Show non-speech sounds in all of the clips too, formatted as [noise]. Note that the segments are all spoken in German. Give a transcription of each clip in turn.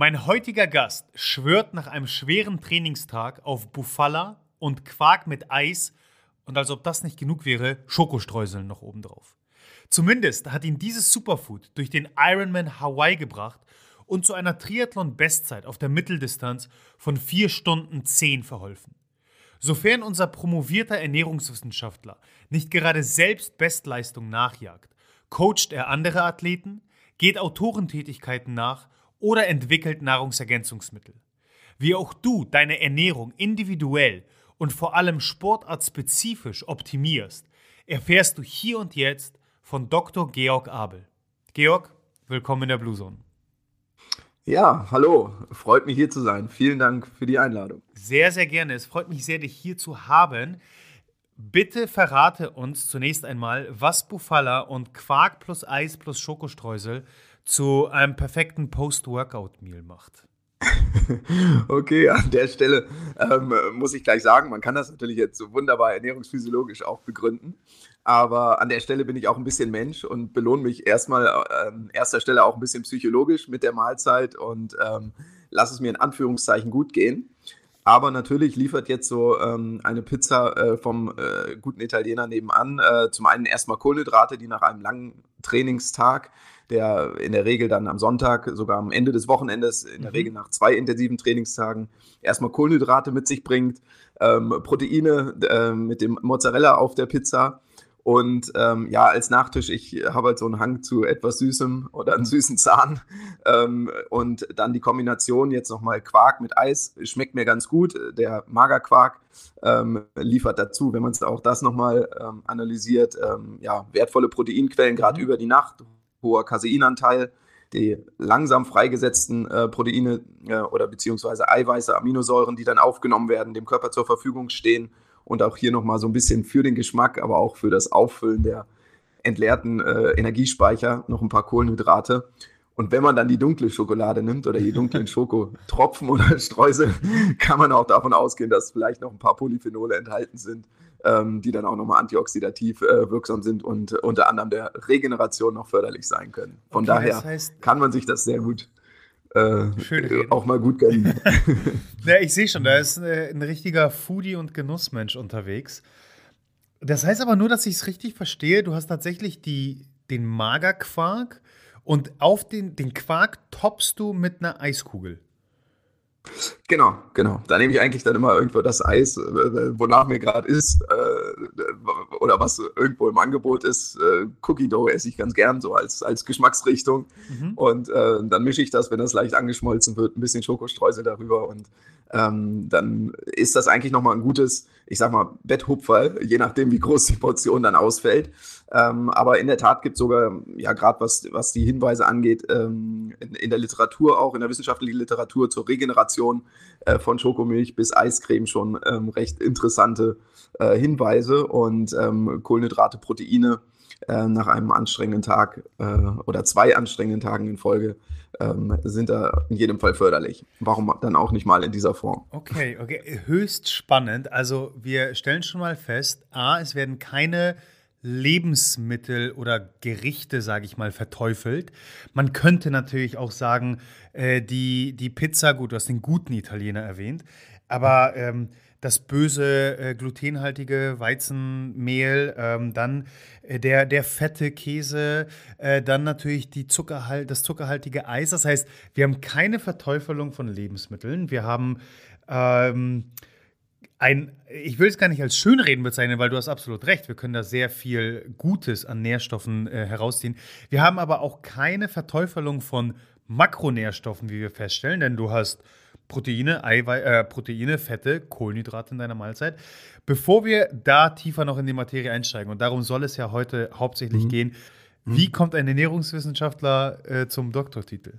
Mein heutiger Gast schwört nach einem schweren Trainingstag auf Buffala und Quark mit Eis und als ob das nicht genug wäre, Schokostreuseln noch obendrauf. Zumindest hat ihn dieses Superfood durch den Ironman Hawaii gebracht und zu einer Triathlon-Bestzeit auf der Mitteldistanz von 4 Stunden 10 verholfen. Sofern unser promovierter Ernährungswissenschaftler nicht gerade selbst Bestleistung nachjagt, coacht er andere Athleten, geht Autorentätigkeiten nach oder entwickelt Nahrungsergänzungsmittel. Wie auch du deine Ernährung individuell und vor allem sportartspezifisch optimierst, erfährst du hier und jetzt von Dr. Georg Abel. Georg, willkommen in der Blue Zone. Ja, hallo, freut mich hier zu sein. Vielen Dank für die Einladung. Sehr, sehr gerne. Es freut mich sehr, dich hier zu haben. Bitte verrate uns zunächst einmal, was Bufala und Quark plus Eis plus Schokostreusel zu einem perfekten Post-Workout-Meal macht. [laughs] okay, an der Stelle ähm, muss ich gleich sagen, man kann das natürlich jetzt so wunderbar ernährungsphysiologisch auch begründen. Aber an der Stelle bin ich auch ein bisschen Mensch und belohne mich erstmal an äh, erster Stelle auch ein bisschen psychologisch mit der Mahlzeit und ähm, lasse es mir in Anführungszeichen gut gehen. Aber natürlich liefert jetzt so ähm, eine Pizza äh, vom äh, guten Italiener nebenan äh, zum einen erstmal Kohlenhydrate, die nach einem langen Trainingstag der in der Regel dann am Sonntag, sogar am Ende des Wochenendes, in der mhm. Regel nach zwei intensiven Trainingstagen, erstmal Kohlenhydrate mit sich bringt, ähm, Proteine äh, mit dem Mozzarella auf der Pizza. Und ähm, ja, als Nachtisch, ich habe halt so einen Hang zu etwas Süßem oder einen süßen Zahn. Ähm, und dann die Kombination jetzt nochmal Quark mit Eis schmeckt mir ganz gut. Der Magerquark ähm, liefert dazu, wenn man es auch das nochmal ähm, analysiert, ähm, ja, wertvolle Proteinquellen, gerade mhm. über die Nacht, hoher Caseinanteil. Die langsam freigesetzten äh, Proteine äh, oder beziehungsweise Eiweiße, Aminosäuren, die dann aufgenommen werden, dem Körper zur Verfügung stehen. Und auch hier nochmal so ein bisschen für den Geschmack, aber auch für das Auffüllen der entleerten äh, Energiespeicher noch ein paar Kohlenhydrate. Und wenn man dann die dunkle Schokolade nimmt oder die dunklen [laughs] Schokotropfen oder Streusel, kann man auch davon ausgehen, dass vielleicht noch ein paar Polyphenole enthalten sind, ähm, die dann auch nochmal antioxidativ äh, wirksam sind und unter anderem der Regeneration noch förderlich sein können. Von okay, daher das heißt, kann man sich das sehr gut äh, auch mal gut gönnen. [laughs] [laughs] ja, ich sehe schon, da ist ein, äh, ein richtiger Foodie- und Genussmensch unterwegs. Das heißt aber nur, dass ich es richtig verstehe, du hast tatsächlich die, den Magerquark und auf den, den Quark toppst du mit einer Eiskugel. Genau, genau. Da nehme ich eigentlich dann immer irgendwo das Eis, äh, wonach mir gerade ist, äh, oder was irgendwo im Angebot ist. Äh, Cookie Dough esse ich ganz gern, so als, als Geschmacksrichtung. Mhm. Und äh, dann mische ich das, wenn das leicht angeschmolzen wird, ein bisschen Schokostreusel darüber. Und ähm, dann ist das eigentlich nochmal ein gutes, ich sag mal, Betthupferl, je nachdem, wie groß die Portion dann ausfällt. Ähm, aber in der Tat gibt es sogar, ja, gerade was, was die Hinweise angeht, ähm, in, in, der Literatur auch, in der wissenschaftlichen Literatur zur Regeneration äh, von Schokomilch bis Eiscreme schon ähm, recht interessante äh, Hinweise und ähm, Kohlenhydrate, Proteine äh, nach einem anstrengenden Tag äh, oder zwei anstrengenden Tagen in Folge ähm, sind da in jedem Fall förderlich. Warum dann auch nicht mal in dieser Form? Okay, okay, höchst spannend. Also wir stellen schon mal fest, a, es werden keine Lebensmittel oder Gerichte, sage ich mal, verteufelt. Man könnte natürlich auch sagen, äh, die, die Pizza, gut, du hast den guten Italiener erwähnt, aber ähm, das böse äh, glutenhaltige Weizenmehl, ähm, dann äh, der, der fette Käse, äh, dann natürlich die Zuckerhalt, das zuckerhaltige Eis. Das heißt, wir haben keine Verteufelung von Lebensmitteln. Wir haben ähm, ein, ich will es gar nicht als Schönreden bezeichnen, weil du hast absolut recht. Wir können da sehr viel Gutes an Nährstoffen äh, herausziehen. Wir haben aber auch keine Verteufelung von Makronährstoffen, wie wir feststellen, denn du hast Proteine, Eiwei äh, Proteine, Fette, Kohlenhydrate in deiner Mahlzeit. Bevor wir da tiefer noch in die Materie einsteigen, und darum soll es ja heute hauptsächlich mhm. gehen, wie mhm. kommt ein Ernährungswissenschaftler äh, zum Doktortitel?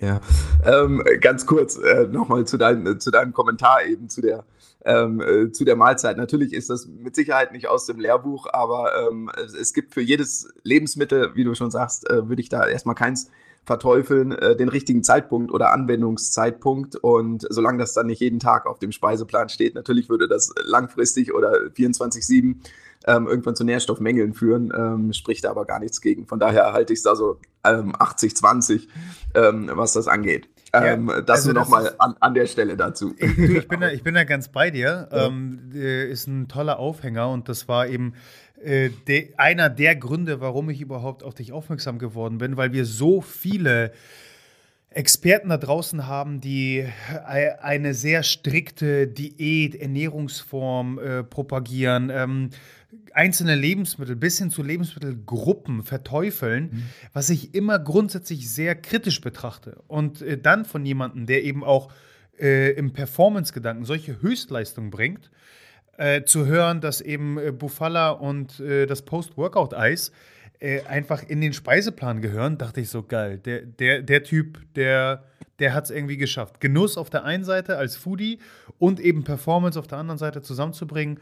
Ja, ähm, ganz kurz äh, nochmal zu, dein, zu deinem Kommentar eben zu der, ähm, äh, zu der Mahlzeit. Natürlich ist das mit Sicherheit nicht aus dem Lehrbuch, aber ähm, es, es, gibt für jedes Lebensmittel, wie du schon sagst, äh, würde ich da erstmal keins verteufeln, äh, den richtigen Zeitpunkt oder Anwendungszeitpunkt. Und solange das dann nicht jeden Tag auf dem Speiseplan steht, natürlich würde das langfristig oder 24-7 ähm, irgendwann zu Nährstoffmängeln führen, ähm, spricht da aber gar nichts gegen. Von daher halte ich es da so ähm, 80-20, ähm, was das angeht. Ähm, ja, das also nochmal an, an der Stelle dazu. Ich, ich, bin da, [laughs] ich bin da ganz bei dir. Ja. Ähm, äh, ist ein toller Aufhänger und das war eben äh, de, einer der Gründe, warum ich überhaupt auf dich aufmerksam geworden bin, weil wir so viele Experten da draußen haben, die eine sehr strikte Diät, Ernährungsform äh, propagieren, ähm, einzelne Lebensmittel bis hin zu Lebensmittelgruppen verteufeln, mhm. was ich immer grundsätzlich sehr kritisch betrachte. Und äh, dann von jemandem, der eben auch äh, im Performance-Gedanken solche Höchstleistungen bringt, äh, zu hören, dass eben äh, Buffala und äh, das Post-Workout-Eis äh, einfach in den Speiseplan gehören, dachte ich so geil. Der, der, der Typ, der, der hat es irgendwie geschafft. Genuss auf der einen Seite als Foodie und eben Performance auf der anderen Seite zusammenzubringen,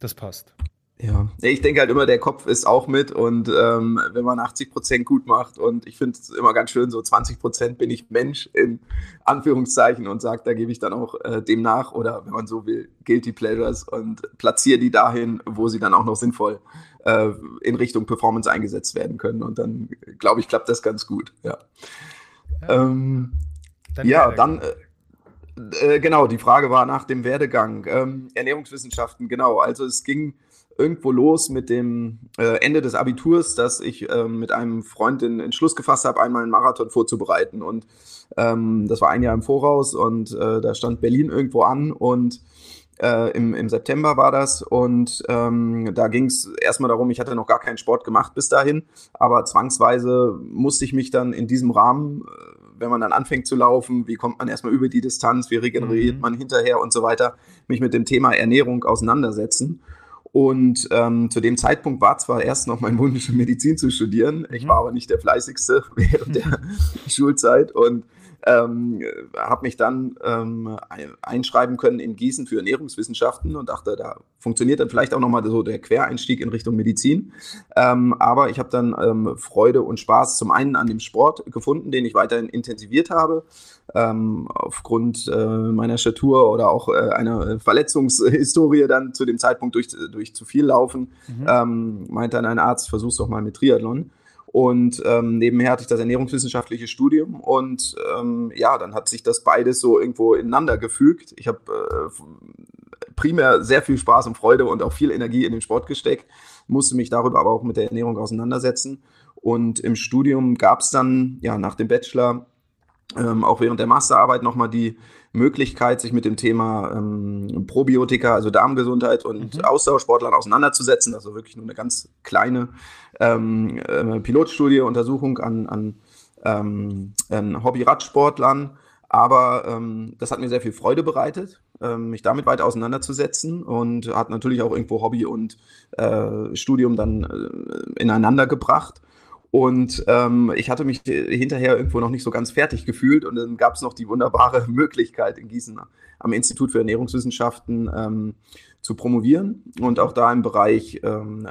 das passt. Ja, ich denke halt immer, der Kopf ist auch mit und ähm, wenn man 80 Prozent gut macht und ich finde es immer ganz schön, so 20 Prozent bin ich Mensch in Anführungszeichen und sage, da gebe ich dann auch äh, dem nach oder wenn man so will, Guilty Pleasures und platziere die dahin, wo sie dann auch noch sinnvoll äh, in Richtung Performance eingesetzt werden können und dann glaube ich, klappt das ganz gut. Ja, ja, ähm, dann, ja, dann äh, äh, genau, die Frage war nach dem Werdegang. Ähm, Ernährungswissenschaften, genau, also es ging irgendwo los mit dem äh, Ende des Abiturs, dass ich äh, mit einem Freund den Entschluss gefasst habe, einmal einen Marathon vorzubereiten. Und ähm, das war ein Jahr im Voraus und äh, da stand Berlin irgendwo an und äh, im, im September war das und ähm, da ging es erstmal darum, ich hatte noch gar keinen Sport gemacht bis dahin, aber zwangsweise musste ich mich dann in diesem Rahmen, äh, wenn man dann anfängt zu laufen, wie kommt man erstmal über die Distanz, wie regeneriert mhm. man hinterher und so weiter, mich mit dem Thema Ernährung auseinandersetzen. Und ähm, zu dem Zeitpunkt war zwar erst noch mein Wunsch, [laughs] Medizin zu studieren. Ich mhm. war aber nicht der fleißigste [laughs] während der [laughs] Schulzeit und ähm, habe mich dann ähm, einschreiben können in Gießen für Ernährungswissenschaften und dachte, da funktioniert dann vielleicht auch nochmal so der Quereinstieg in Richtung Medizin. Ähm, aber ich habe dann ähm, Freude und Spaß zum einen an dem Sport gefunden, den ich weiterhin intensiviert habe. Ähm, aufgrund äh, meiner Statur oder auch äh, einer Verletzungshistorie dann zu dem Zeitpunkt durch, durch zu viel Laufen, mhm. Ähm, meinte dann ein Arzt, versuch's doch mal mit Triathlon. Und ähm, nebenher hatte ich das ernährungswissenschaftliche Studium und ähm, ja, dann hat sich das beides so irgendwo ineinander gefügt. Ich habe äh, primär sehr viel Spaß und Freude und auch viel Energie in den Sport gesteckt, musste mich darüber aber auch mit der Ernährung auseinandersetzen. Und im Studium gab es dann, ja, nach dem Bachelor, ähm, auch während der Masterarbeit nochmal die Möglichkeit, sich mit dem Thema ähm, Probiotika, also Darmgesundheit und mhm. Ausdauersportlern auseinanderzusetzen. Also wirklich nur eine ganz kleine ähm, äh, Pilotstudie, Untersuchung an, an, ähm, an Hobby-Radsportlern. Aber ähm, das hat mir sehr viel Freude bereitet, ähm, mich damit weiter auseinanderzusetzen und hat natürlich auch irgendwo Hobby und äh, Studium dann äh, ineinander gebracht. Und ähm, ich hatte mich hinterher irgendwo noch nicht so ganz fertig gefühlt. Und dann gab es noch die wunderbare [laughs] Möglichkeit in Gießen am Institut für Ernährungswissenschaften ähm, zu promovieren und auch da im Bereich ähm,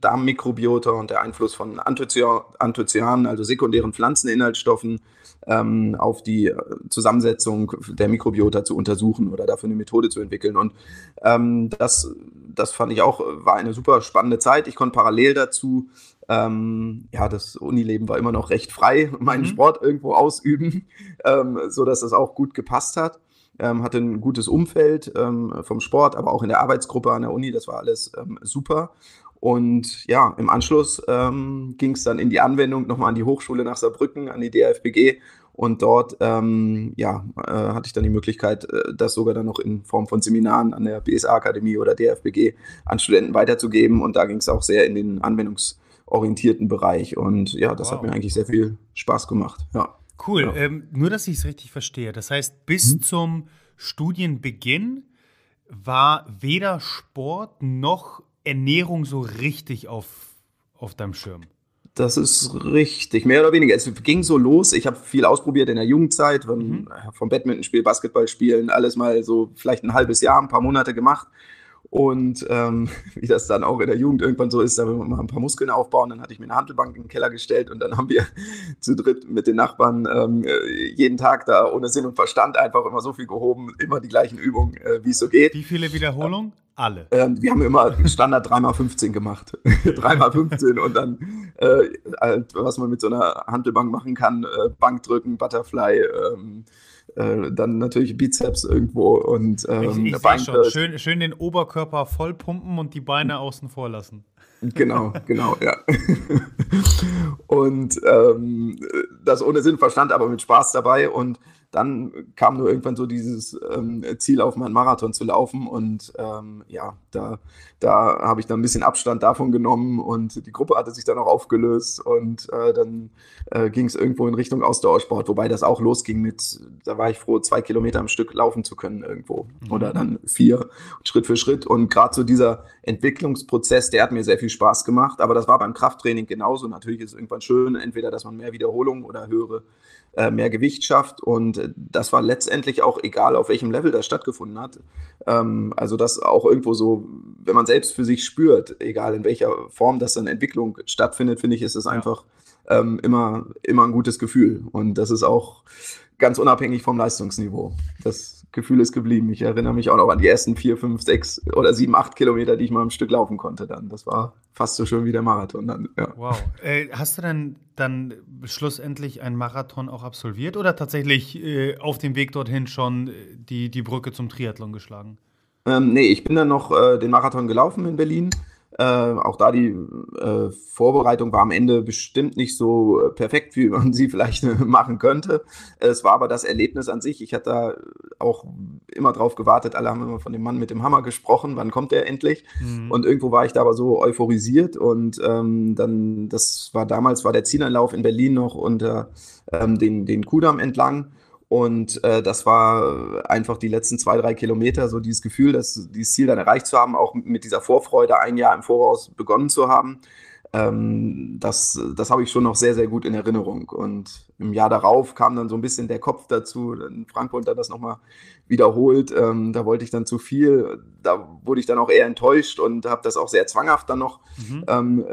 Darmmikrobiota und der Einfluss von Anthocyanen, also sekundären Pflanzeninhaltsstoffen, ähm, auf die Zusammensetzung der Mikrobiota zu untersuchen oder dafür eine Methode zu entwickeln. Und ähm, das, das fand ich auch, war eine super spannende Zeit. Ich konnte parallel dazu ähm, ja, das Unileben war immer noch recht frei, [laughs] meinen mhm. Sport irgendwo ausüben, [laughs] ähm, so dass das auch gut gepasst hat. Ähm, hatte ein gutes Umfeld ähm, vom Sport, aber auch in der Arbeitsgruppe an der Uni, das war alles ähm, super. Und ja, im Anschluss ähm, ging es dann in die Anwendung nochmal an die Hochschule nach Saarbrücken, an die DFBG Und dort, ähm, ja, äh, hatte ich dann die Möglichkeit, äh, das sogar dann noch in Form von Seminaren an der BSA-Akademie oder DFBG an Studenten weiterzugeben. Und da ging es auch sehr in den anwendungsorientierten Bereich. Und ja, das wow. hat mir eigentlich sehr viel Spaß gemacht. Ja. Cool. Ja. Ähm, nur, dass ich es richtig verstehe. Das heißt, bis mhm. zum Studienbeginn war weder Sport noch Ernährung so richtig auf, auf deinem Schirm. Das ist richtig, mehr oder weniger. Es ging so los. Ich habe viel ausprobiert in der Jugendzeit, von, mhm. vom Badmintonspiel, Basketballspielen, alles mal so vielleicht ein halbes Jahr, ein paar Monate gemacht. Und ähm, [laughs] wie das dann auch in der Jugend irgendwann so ist, da will man mal ein paar Muskeln aufbauen. Dann hatte ich mir eine Handelbank in den Keller gestellt und dann haben wir [laughs] zu dritt mit den Nachbarn ähm, jeden Tag da ohne Sinn und Verstand einfach immer so viel gehoben, immer die gleichen Übungen, äh, wie es so geht. Wie viele Wiederholungen? Alle. Ähm, wir haben immer Standard 3x15 gemacht. [laughs] 3x15 und dann, äh, halt, was man mit so einer Handelbank machen kann, äh, Bankdrücken, Butterfly, ähm, äh, dann natürlich Bizeps irgendwo und ähm, ich, ich schon. Schön, schön den Oberkörper vollpumpen und die Beine außen vor lassen. Genau, genau, ja. [laughs] und ähm, das ohne Sinn verstand, aber mit Spaß dabei und dann kam nur irgendwann so dieses ähm, Ziel auf meinen Marathon zu laufen und ähm, ja, da, da habe ich dann ein bisschen Abstand davon genommen und die Gruppe hatte sich dann auch aufgelöst und äh, dann äh, ging es irgendwo in Richtung Ausdauersport, wobei das auch losging mit, da war ich froh, zwei Kilometer am Stück laufen zu können irgendwo mhm. oder dann vier, Schritt für Schritt und gerade so dieser Entwicklungsprozess, der hat mir sehr viel Spaß gemacht, aber das war beim Krafttraining genauso. Natürlich ist es irgendwann schön, entweder, dass man mehr Wiederholungen oder höhere äh, mehr Gewicht schafft. Und das war letztendlich auch egal, auf welchem Level das stattgefunden hat. Ähm, also das auch irgendwo so, wenn man selbst für sich spürt, egal in welcher Form das dann Entwicklung stattfindet, finde ich, ist es einfach ähm, immer, immer ein gutes Gefühl. Und das ist auch ganz unabhängig vom Leistungsniveau. Das Gefühl ist geblieben. Ich erinnere mich auch noch an die ersten vier, fünf, sechs oder sieben, acht Kilometer, die ich mal am Stück laufen konnte dann. Das war fast so schön wie der Marathon dann. Ja. Wow. Äh, hast du denn dann schlussendlich einen Marathon auch absolviert oder tatsächlich äh, auf dem Weg dorthin schon die, die Brücke zum Triathlon geschlagen? Ähm, nee, ich bin dann noch äh, den Marathon gelaufen in Berlin äh, auch da die äh, Vorbereitung war am Ende bestimmt nicht so äh, perfekt, wie man sie vielleicht machen könnte. Es war aber das Erlebnis an sich. Ich hatte da auch immer drauf gewartet. Alle haben immer von dem Mann mit dem Hammer gesprochen. Wann kommt der endlich? Mhm. Und irgendwo war ich da aber so euphorisiert. Und ähm, dann, das war damals, war der Zieleinlauf in Berlin noch unter ähm, den, den Kudamm entlang. Und äh, das war einfach die letzten zwei, drei Kilometer, so dieses Gefühl, dass dieses Ziel dann erreicht zu haben, auch mit dieser Vorfreude ein Jahr im Voraus begonnen zu haben. Ähm, das das habe ich schon noch sehr, sehr gut in Erinnerung. Und im Jahr darauf kam dann so ein bisschen der Kopf dazu. In Frankfurt hat das nochmal wiederholt. Ähm, da wollte ich dann zu viel. Da wurde ich dann auch eher enttäuscht und habe das auch sehr zwanghaft dann noch mhm. ähm,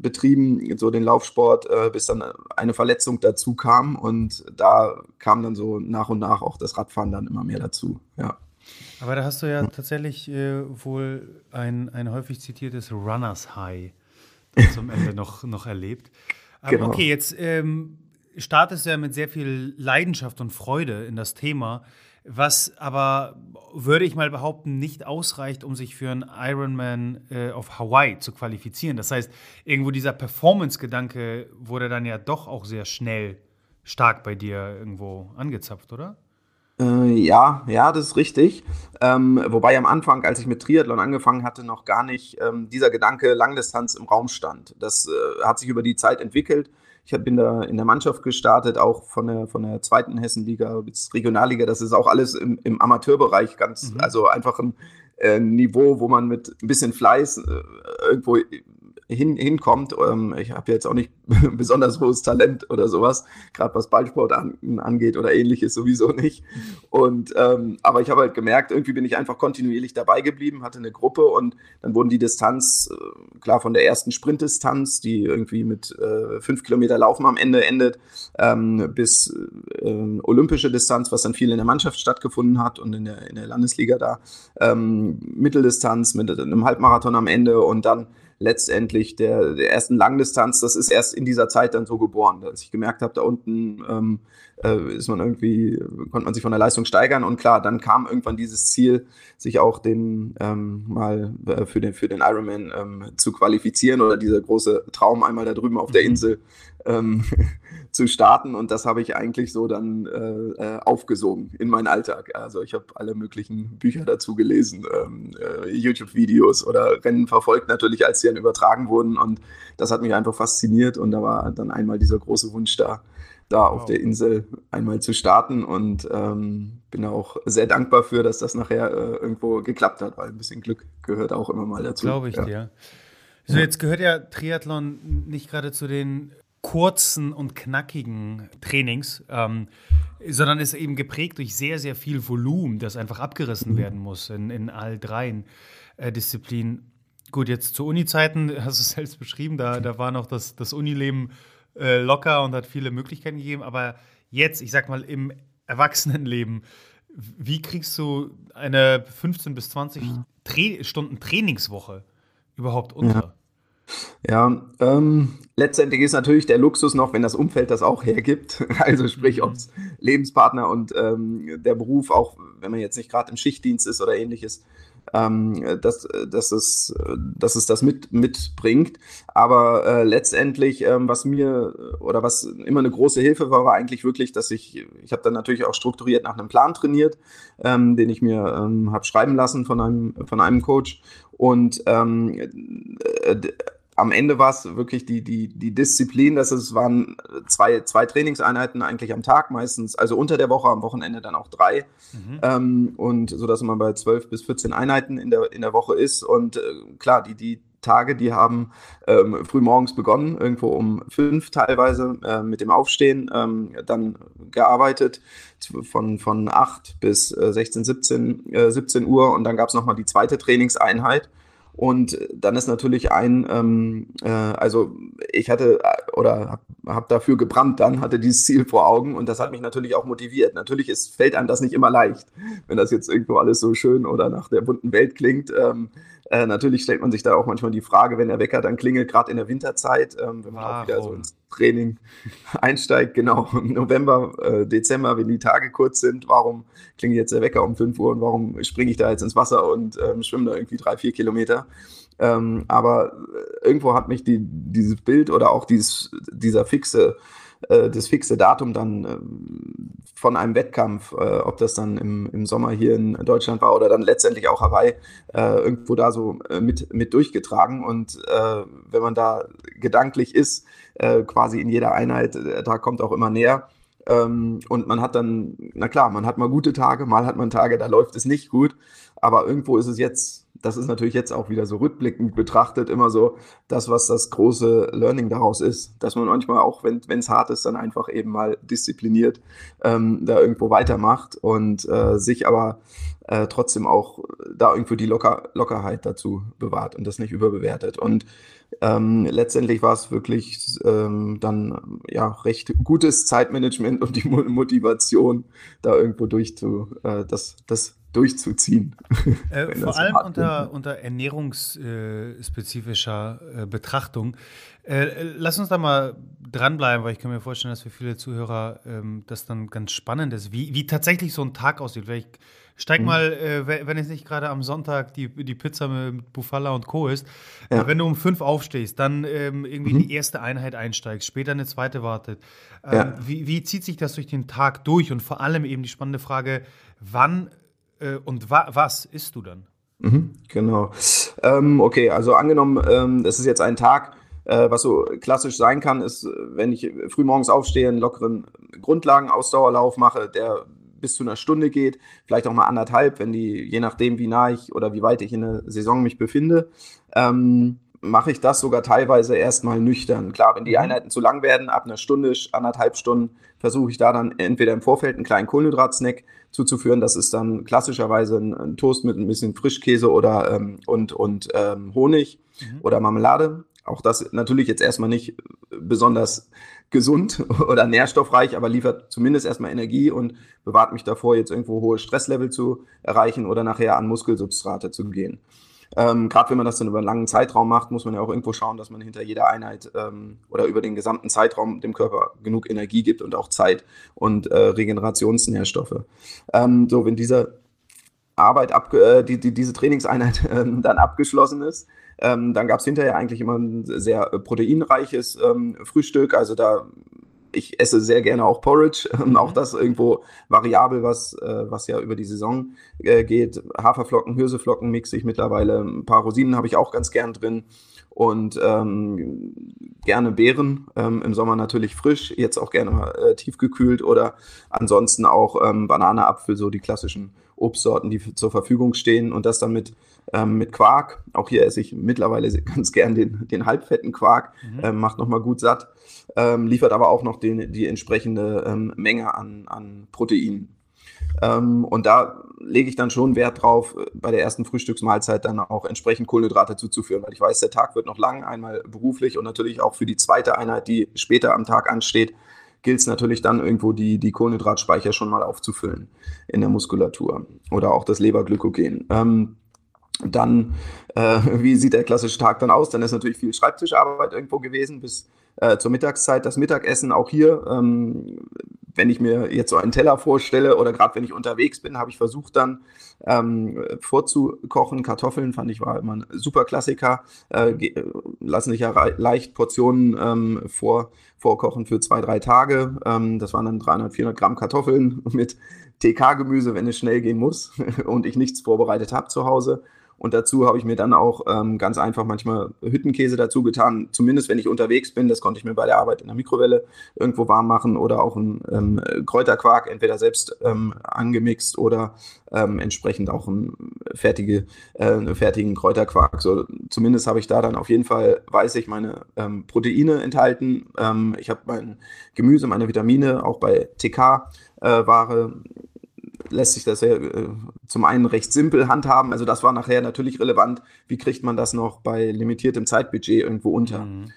betrieben, so den Laufsport, äh, bis dann eine Verletzung dazu kam. Und da kam dann so nach und nach auch das Radfahren dann immer mehr dazu. Ja. Aber da hast du ja tatsächlich äh, wohl ein, ein häufig zitiertes Runners High [laughs] zum Ende noch, noch erlebt. Aber genau. okay, jetzt ähm, startest du ja mit sehr viel Leidenschaft und Freude in das Thema, was aber, würde ich mal behaupten, nicht ausreicht, um sich für einen Ironman äh, auf Hawaii zu qualifizieren. Das heißt, irgendwo dieser Performance-Gedanke wurde dann ja doch auch sehr schnell stark bei dir irgendwo angezapft, oder? Äh, ja, ja, das ist richtig. Ähm, wobei am Anfang, als ich mit Triathlon angefangen hatte, noch gar nicht ähm, dieser Gedanke Langdistanz im Raum stand. Das äh, hat sich über die Zeit entwickelt. Ich bin da in der Mannschaft gestartet, auch von der, von der zweiten Hessenliga bis Regionalliga. Das ist auch alles im, im Amateurbereich ganz, mhm. also einfach ein äh, Niveau, wo man mit ein bisschen Fleiß äh, irgendwo hin, hinkommt. Ähm, ich habe jetzt auch nicht [laughs] besonders hohes Talent oder sowas, gerade was Ballsport an, angeht oder ähnliches sowieso nicht. Und ähm, aber ich habe halt gemerkt, irgendwie bin ich einfach kontinuierlich dabei geblieben, hatte eine Gruppe und dann wurden die Distanz, äh, klar von der ersten Sprintdistanz, die irgendwie mit äh, fünf Kilometer Laufen am Ende endet, ähm, bis äh, olympische Distanz, was dann viel in der Mannschaft stattgefunden hat und in der, in der Landesliga da, ähm, Mitteldistanz mit einem Halbmarathon am Ende und dann letztendlich der, der ersten Langdistanz, das ist erst in dieser Zeit dann so geboren, dass ich gemerkt habe, da unten ähm, äh, ist man irgendwie, konnte man sich von der Leistung steigern und klar, dann kam irgendwann dieses Ziel, sich auch den ähm, mal äh, für den für den Ironman ähm, zu qualifizieren oder dieser große Traum einmal da drüben auf der mhm. Insel ähm, [laughs] zu starten und das habe ich eigentlich so dann äh, äh aufgesogen in meinen Alltag. Also ich habe alle möglichen Bücher dazu gelesen, ähm, äh, YouTube-Videos oder Rennen verfolgt natürlich, als sie dann übertragen wurden und das hat mich einfach fasziniert und da war dann einmal dieser große Wunsch da, da wow. auf der Insel einmal zu starten und ähm, bin auch sehr dankbar für, dass das nachher äh, irgendwo geklappt hat, weil ein bisschen Glück gehört auch immer mal dazu. Glaube ich ja. dir. So, jetzt gehört ja Triathlon nicht gerade zu den kurzen und knackigen Trainings, ähm, sondern ist eben geprägt durch sehr, sehr viel Volumen, das einfach abgerissen mhm. werden muss in, in all dreien äh, Disziplinen. Gut, jetzt zu Uni-Zeiten, [laughs] hast du es selbst beschrieben, da, da war noch das, das Unileben äh, locker und hat viele Möglichkeiten gegeben, aber jetzt, ich sag mal, im Erwachsenenleben, wie kriegst du eine 15 bis 20 ja. Tra Stunden Trainingswoche überhaupt unter? Ja. Ja, ähm, letztendlich ist natürlich der Luxus noch, wenn das Umfeld das auch hergibt. [laughs] Also sprich, mhm. ob es Lebenspartner und ähm, der Beruf, auch wenn man jetzt nicht gerade im Schichtdienst ist oder ähnliches, ähm, dass, dass, es, dass es das mit, mitbringt. Aber äh, letztendlich, ähm, was mir oder was immer eine große Hilfe war, war eigentlich wirklich, dass ich, ich habe dann natürlich auch strukturiert nach einem Plan trainiert, ähm, den ich mir ähm, habe schreiben lassen von einem, von einem Coach. Und ähm, äh, am Ende war es wirklich die, die, die Disziplin, dass es waren zwei, zwei Trainingseinheiten eigentlich am Tag meistens, also unter der Woche, am Wochenende dann auch drei. Mhm. Ähm, und so dass man bei zwölf bis 14 Einheiten in der, in der Woche ist. Und äh, klar, die, die Tage, die haben ähm, früh morgens begonnen, irgendwo um fünf teilweise äh, mit dem Aufstehen, ähm, dann gearbeitet von, von acht bis äh, 16, 17, äh, 17 Uhr und dann gab es nochmal die zweite Trainingseinheit und dann ist natürlich ein, ähm, äh, also ich hatte äh, oder habe hab dafür gebrannt dann, hatte dieses Ziel vor Augen und das hat mich natürlich auch motiviert. Natürlich ist, fällt einem das nicht immer leicht, wenn das jetzt irgendwo alles so schön oder nach der bunten Welt klingt. Ähm, äh, natürlich stellt man sich da auch manchmal die Frage, wenn der Wecker dann klingelt, gerade in der Winterzeit, ähm, wenn man Warum? auch wieder so ins Training [laughs] einsteigt, genau, im [laughs] November, äh, Dezember, wenn die Tage kurz sind, warum klingelt jetzt der Wecker um 5 Uhr und warum springe ich da jetzt ins Wasser und ähm, schwimme da irgendwie drei, vier Kilometer? Ähm, aber äh, irgendwo hat mich die, dieses Bild oder auch dieses, dieser fixe äh, das fixe Datum dann äh, von einem Wettkampf, äh, ob das dann im, im Sommer hier in Deutschland war oder dann letztendlich auch Hawaii, äh, irgendwo da so mit, mit durchgetragen. Und wenn man da gedanklich ist, quasi in jeder Einheit, da kommt auch immer näher. Ähm, und man hat dann, na klar, man hat mal gute Tage, mal hat man Tage, da läuft es nicht gut. Aber irgendwo ist es jetzt das ist natürlich jetzt auch wieder so rückblickend betrachtet immer so das, was das große Learning daraus ist, dass man manchmal auch, wenn es hart ist, dann einfach eben mal diszipliniert ähm, da irgendwo weitermacht und äh, sich aber äh, trotzdem auch da irgendwo die Locker, Lockerheit dazu bewahrt und das nicht überbewertet. Und ähm, letztendlich war es wirklich ähm, dann ja recht gutes Zeitmanagement und die Motivation, da irgendwo durch zu, äh, das, das durchzuziehen. Äh, [laughs] vor allem unter, unter ernährungsspezifischer äh, Betrachtung. Äh, lass uns da mal dranbleiben, weil ich kann mir vorstellen, dass für viele Zuhörer ähm, das dann ganz spannend ist, wie, wie tatsächlich so ein Tag aussieht. Weil ich steig mhm. mal, äh, wenn es nicht gerade am Sonntag die, die Pizza mit Bufala und Co. ist, ja. wenn du um fünf aufstehst, dann ähm, irgendwie mhm. die erste Einheit einsteigst, später eine zweite wartet. Ähm, ja. wie, wie zieht sich das durch den Tag durch? Und vor allem eben die spannende Frage, wann äh, und wa was isst du dann? Mhm, genau. Ähm, okay, also angenommen, ähm, das ist jetzt ein Tag, äh, was so klassisch sein kann, ist, wenn ich früh morgens aufstehe, einen lockeren Grundlagenausdauerlauf mache, der bis zu einer Stunde geht, vielleicht auch mal anderthalb, wenn die, je nachdem, wie nah ich oder wie weit ich in der Saison mich befinde. Ähm, mache ich das sogar teilweise erstmal nüchtern. Klar, wenn die mhm. Einheiten zu lang werden, ab einer Stunde, anderthalb Stunden, versuche ich da dann entweder im Vorfeld einen kleinen Kohlenhydratsnack zuzuführen. Das ist dann klassischerweise ein, ein Toast mit ein bisschen Frischkäse oder ähm, und, und ähm, Honig mhm. oder Marmelade. Auch das natürlich jetzt erstmal nicht besonders gesund [laughs] oder nährstoffreich, aber liefert zumindest erstmal Energie und bewahrt mich davor, jetzt irgendwo hohe Stresslevel zu erreichen oder nachher an Muskelsubstrate zu gehen. Ähm, Gerade wenn man das dann über einen langen Zeitraum macht, muss man ja auch irgendwo schauen, dass man hinter jeder Einheit ähm, oder über den gesamten Zeitraum dem Körper genug Energie gibt und auch Zeit und äh, Regenerationsnährstoffe. Ähm, so, wenn diese Arbeit, ab, äh, die, die, diese Trainingseinheit [laughs] äh, dann abgeschlossen ist, ähm, dann gab es hinterher eigentlich immer ein sehr proteinreiches ähm, Frühstück. Also da ich esse sehr gerne auch Porridge. [laughs] Mhm. Auch das irgendwo variabel, was, äh, was ja über die Saison äh, geht. Haferflocken, Hirseflocken mixe ich mittlerweile. Ein paar Rosinen habe ich auch ganz gern drin und ähm, gerne Beeren, ähm, im Sommer natürlich frisch, jetzt auch gerne mal äh, tiefgekühlt oder ansonsten auch ähm, Banane, Apfel, so die klassischen Obstsorten, die zur Verfügung stehen und das dann mit, ähm, mit Quark. Auch hier esse ich mittlerweile [laughs] ganz gern den, den halbfetten Quark, mhm. ähm, macht nochmal gut satt, ähm, liefert aber auch noch den, die entsprechende ähm, Menge an, an Proteinen. Ähm, und da lege ich dann schon Wert drauf, äh, bei der ersten Frühstücksmahlzeit dann auch entsprechend Kohlenhydrate zuzuführen, weil ich weiß, der Tag wird noch lang, einmal beruflich und natürlich auch für die zweite Einheit, die später am Tag ansteht, gilt es natürlich dann irgendwo die, die Kohlenhydratspeicher schon mal aufzufüllen in der Muskulatur oder auch das Leberglykogen. Ähm, dann, äh, [laughs] wie sieht der klassische Tag dann aus? Dann ist natürlich viel Schreibtischarbeit irgendwo gewesen bis äh, zur Mittagszeit. Das Mittagessen auch hier, ähm, wenn ich mir jetzt so einen Teller vorstelle oder gerade wenn ich unterwegs bin, habe ich versucht dann ähm, vorzukochen. Kartoffeln fand ich war immer ein super Klassiker. Äh, lassen sich ja leicht Portionen ähm, vor, vorkochen für zwei, drei Tage. Ähm, das waren dann 300, 400 Gramm Kartoffeln [laughs] mit TK-Gemüse, wenn es schnell gehen muss [laughs] und ich nichts vorbereitet habe zu Hause. Und dazu habe ich mir dann auch ähm, ganz einfach manchmal Hüttenkäse dazu getan. Zumindest wenn ich unterwegs bin, das konnte ich mir bei der Arbeit in der Mikrowelle irgendwo warm machen oder auch ein ähm, Kräuterquark, entweder selbst ähm, angemixt oder ähm, entsprechend auch einen fertige, äh, fertigen Kräuterquark. So, zumindest habe ich da dann auf jeden Fall, weiß ich, meine ähm, Proteine enthalten. Ähm, ich habe mein Gemüse, meine Vitamine auch bei TK-Ware äh, lässt sich das ja äh, zum einen recht simpel handhaben. Also das war nachher natürlich relevant. Wie kriegt man das noch bei limitiertem Zeitbudget irgendwo unter? Mhm.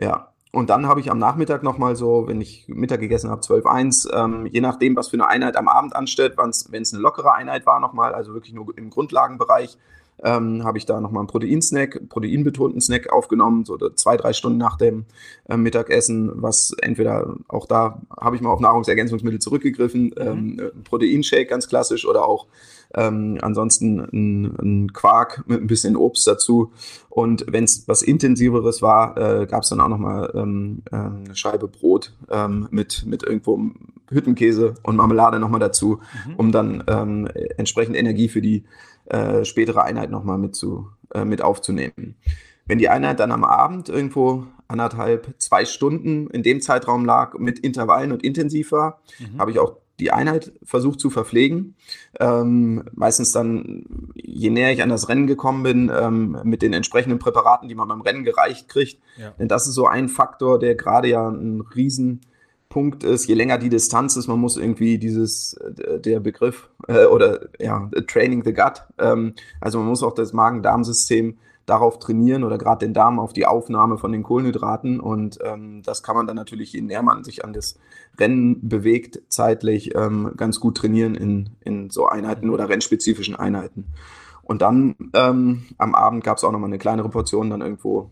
Ja. Und dann habe ich am Nachmittag nochmal so, wenn ich Mittag gegessen habe, 12.1, ähm, je nachdem, was für eine Einheit am Abend ansteht, wenn es eine lockere Einheit war nochmal, also wirklich nur im Grundlagenbereich, ähm, habe ich da nochmal einen Proteinsnack, proteinbetonten Snack aufgenommen, so zwei, drei Stunden nach dem äh, Mittagessen, was entweder auch da habe ich mal auf Nahrungsergänzungsmittel zurückgegriffen, mhm. ähm, Proteinshake ganz klassisch oder auch ähm, ansonsten ein, ein, Quark mit ein bisschen Obst dazu. Und wenn es was Intensiveres war, äh, gab es dann auch nochmal ähm, äh, eine Scheibe Brot ähm, mit, mit irgendwo Hüttenkäse und Marmelade nochmal dazu, mhm. um dann ähm, entsprechend Energie für die äh, spätere Einheit nochmal mit, zu, äh, mit aufzunehmen. Wenn die Einheit dann am Abend irgendwo anderthalb, zwei Stunden in dem Zeitraum lag, mit Intervallen und intensiv war, mhm. habe ich auch die Einheit versucht zu verpflegen. Ähm, meistens dann, je näher ich an das Rennen gekommen bin, ähm, mit den entsprechenden Präparaten, die man beim Rennen gereicht kriegt. Ja. Denn das ist so ein Faktor, der gerade ja ein riesen Punkt ist, je länger die Distanz ist, man muss irgendwie dieses, äh, der Begriff äh, oder ja, Training the Gut, ähm, also man muss auch das Magen-Darm-System darauf trainieren oder gerade den Darm auf die Aufnahme von den Kohlenhydraten und ähm, das kann man dann natürlich, je näher man sich an das Rennen bewegt, zeitlich ähm, ganz gut trainieren in, in so Einheiten oder rennspezifischen Einheiten. Und dann ähm, am Abend gab es auch nochmal eine kleinere Portion, dann irgendwo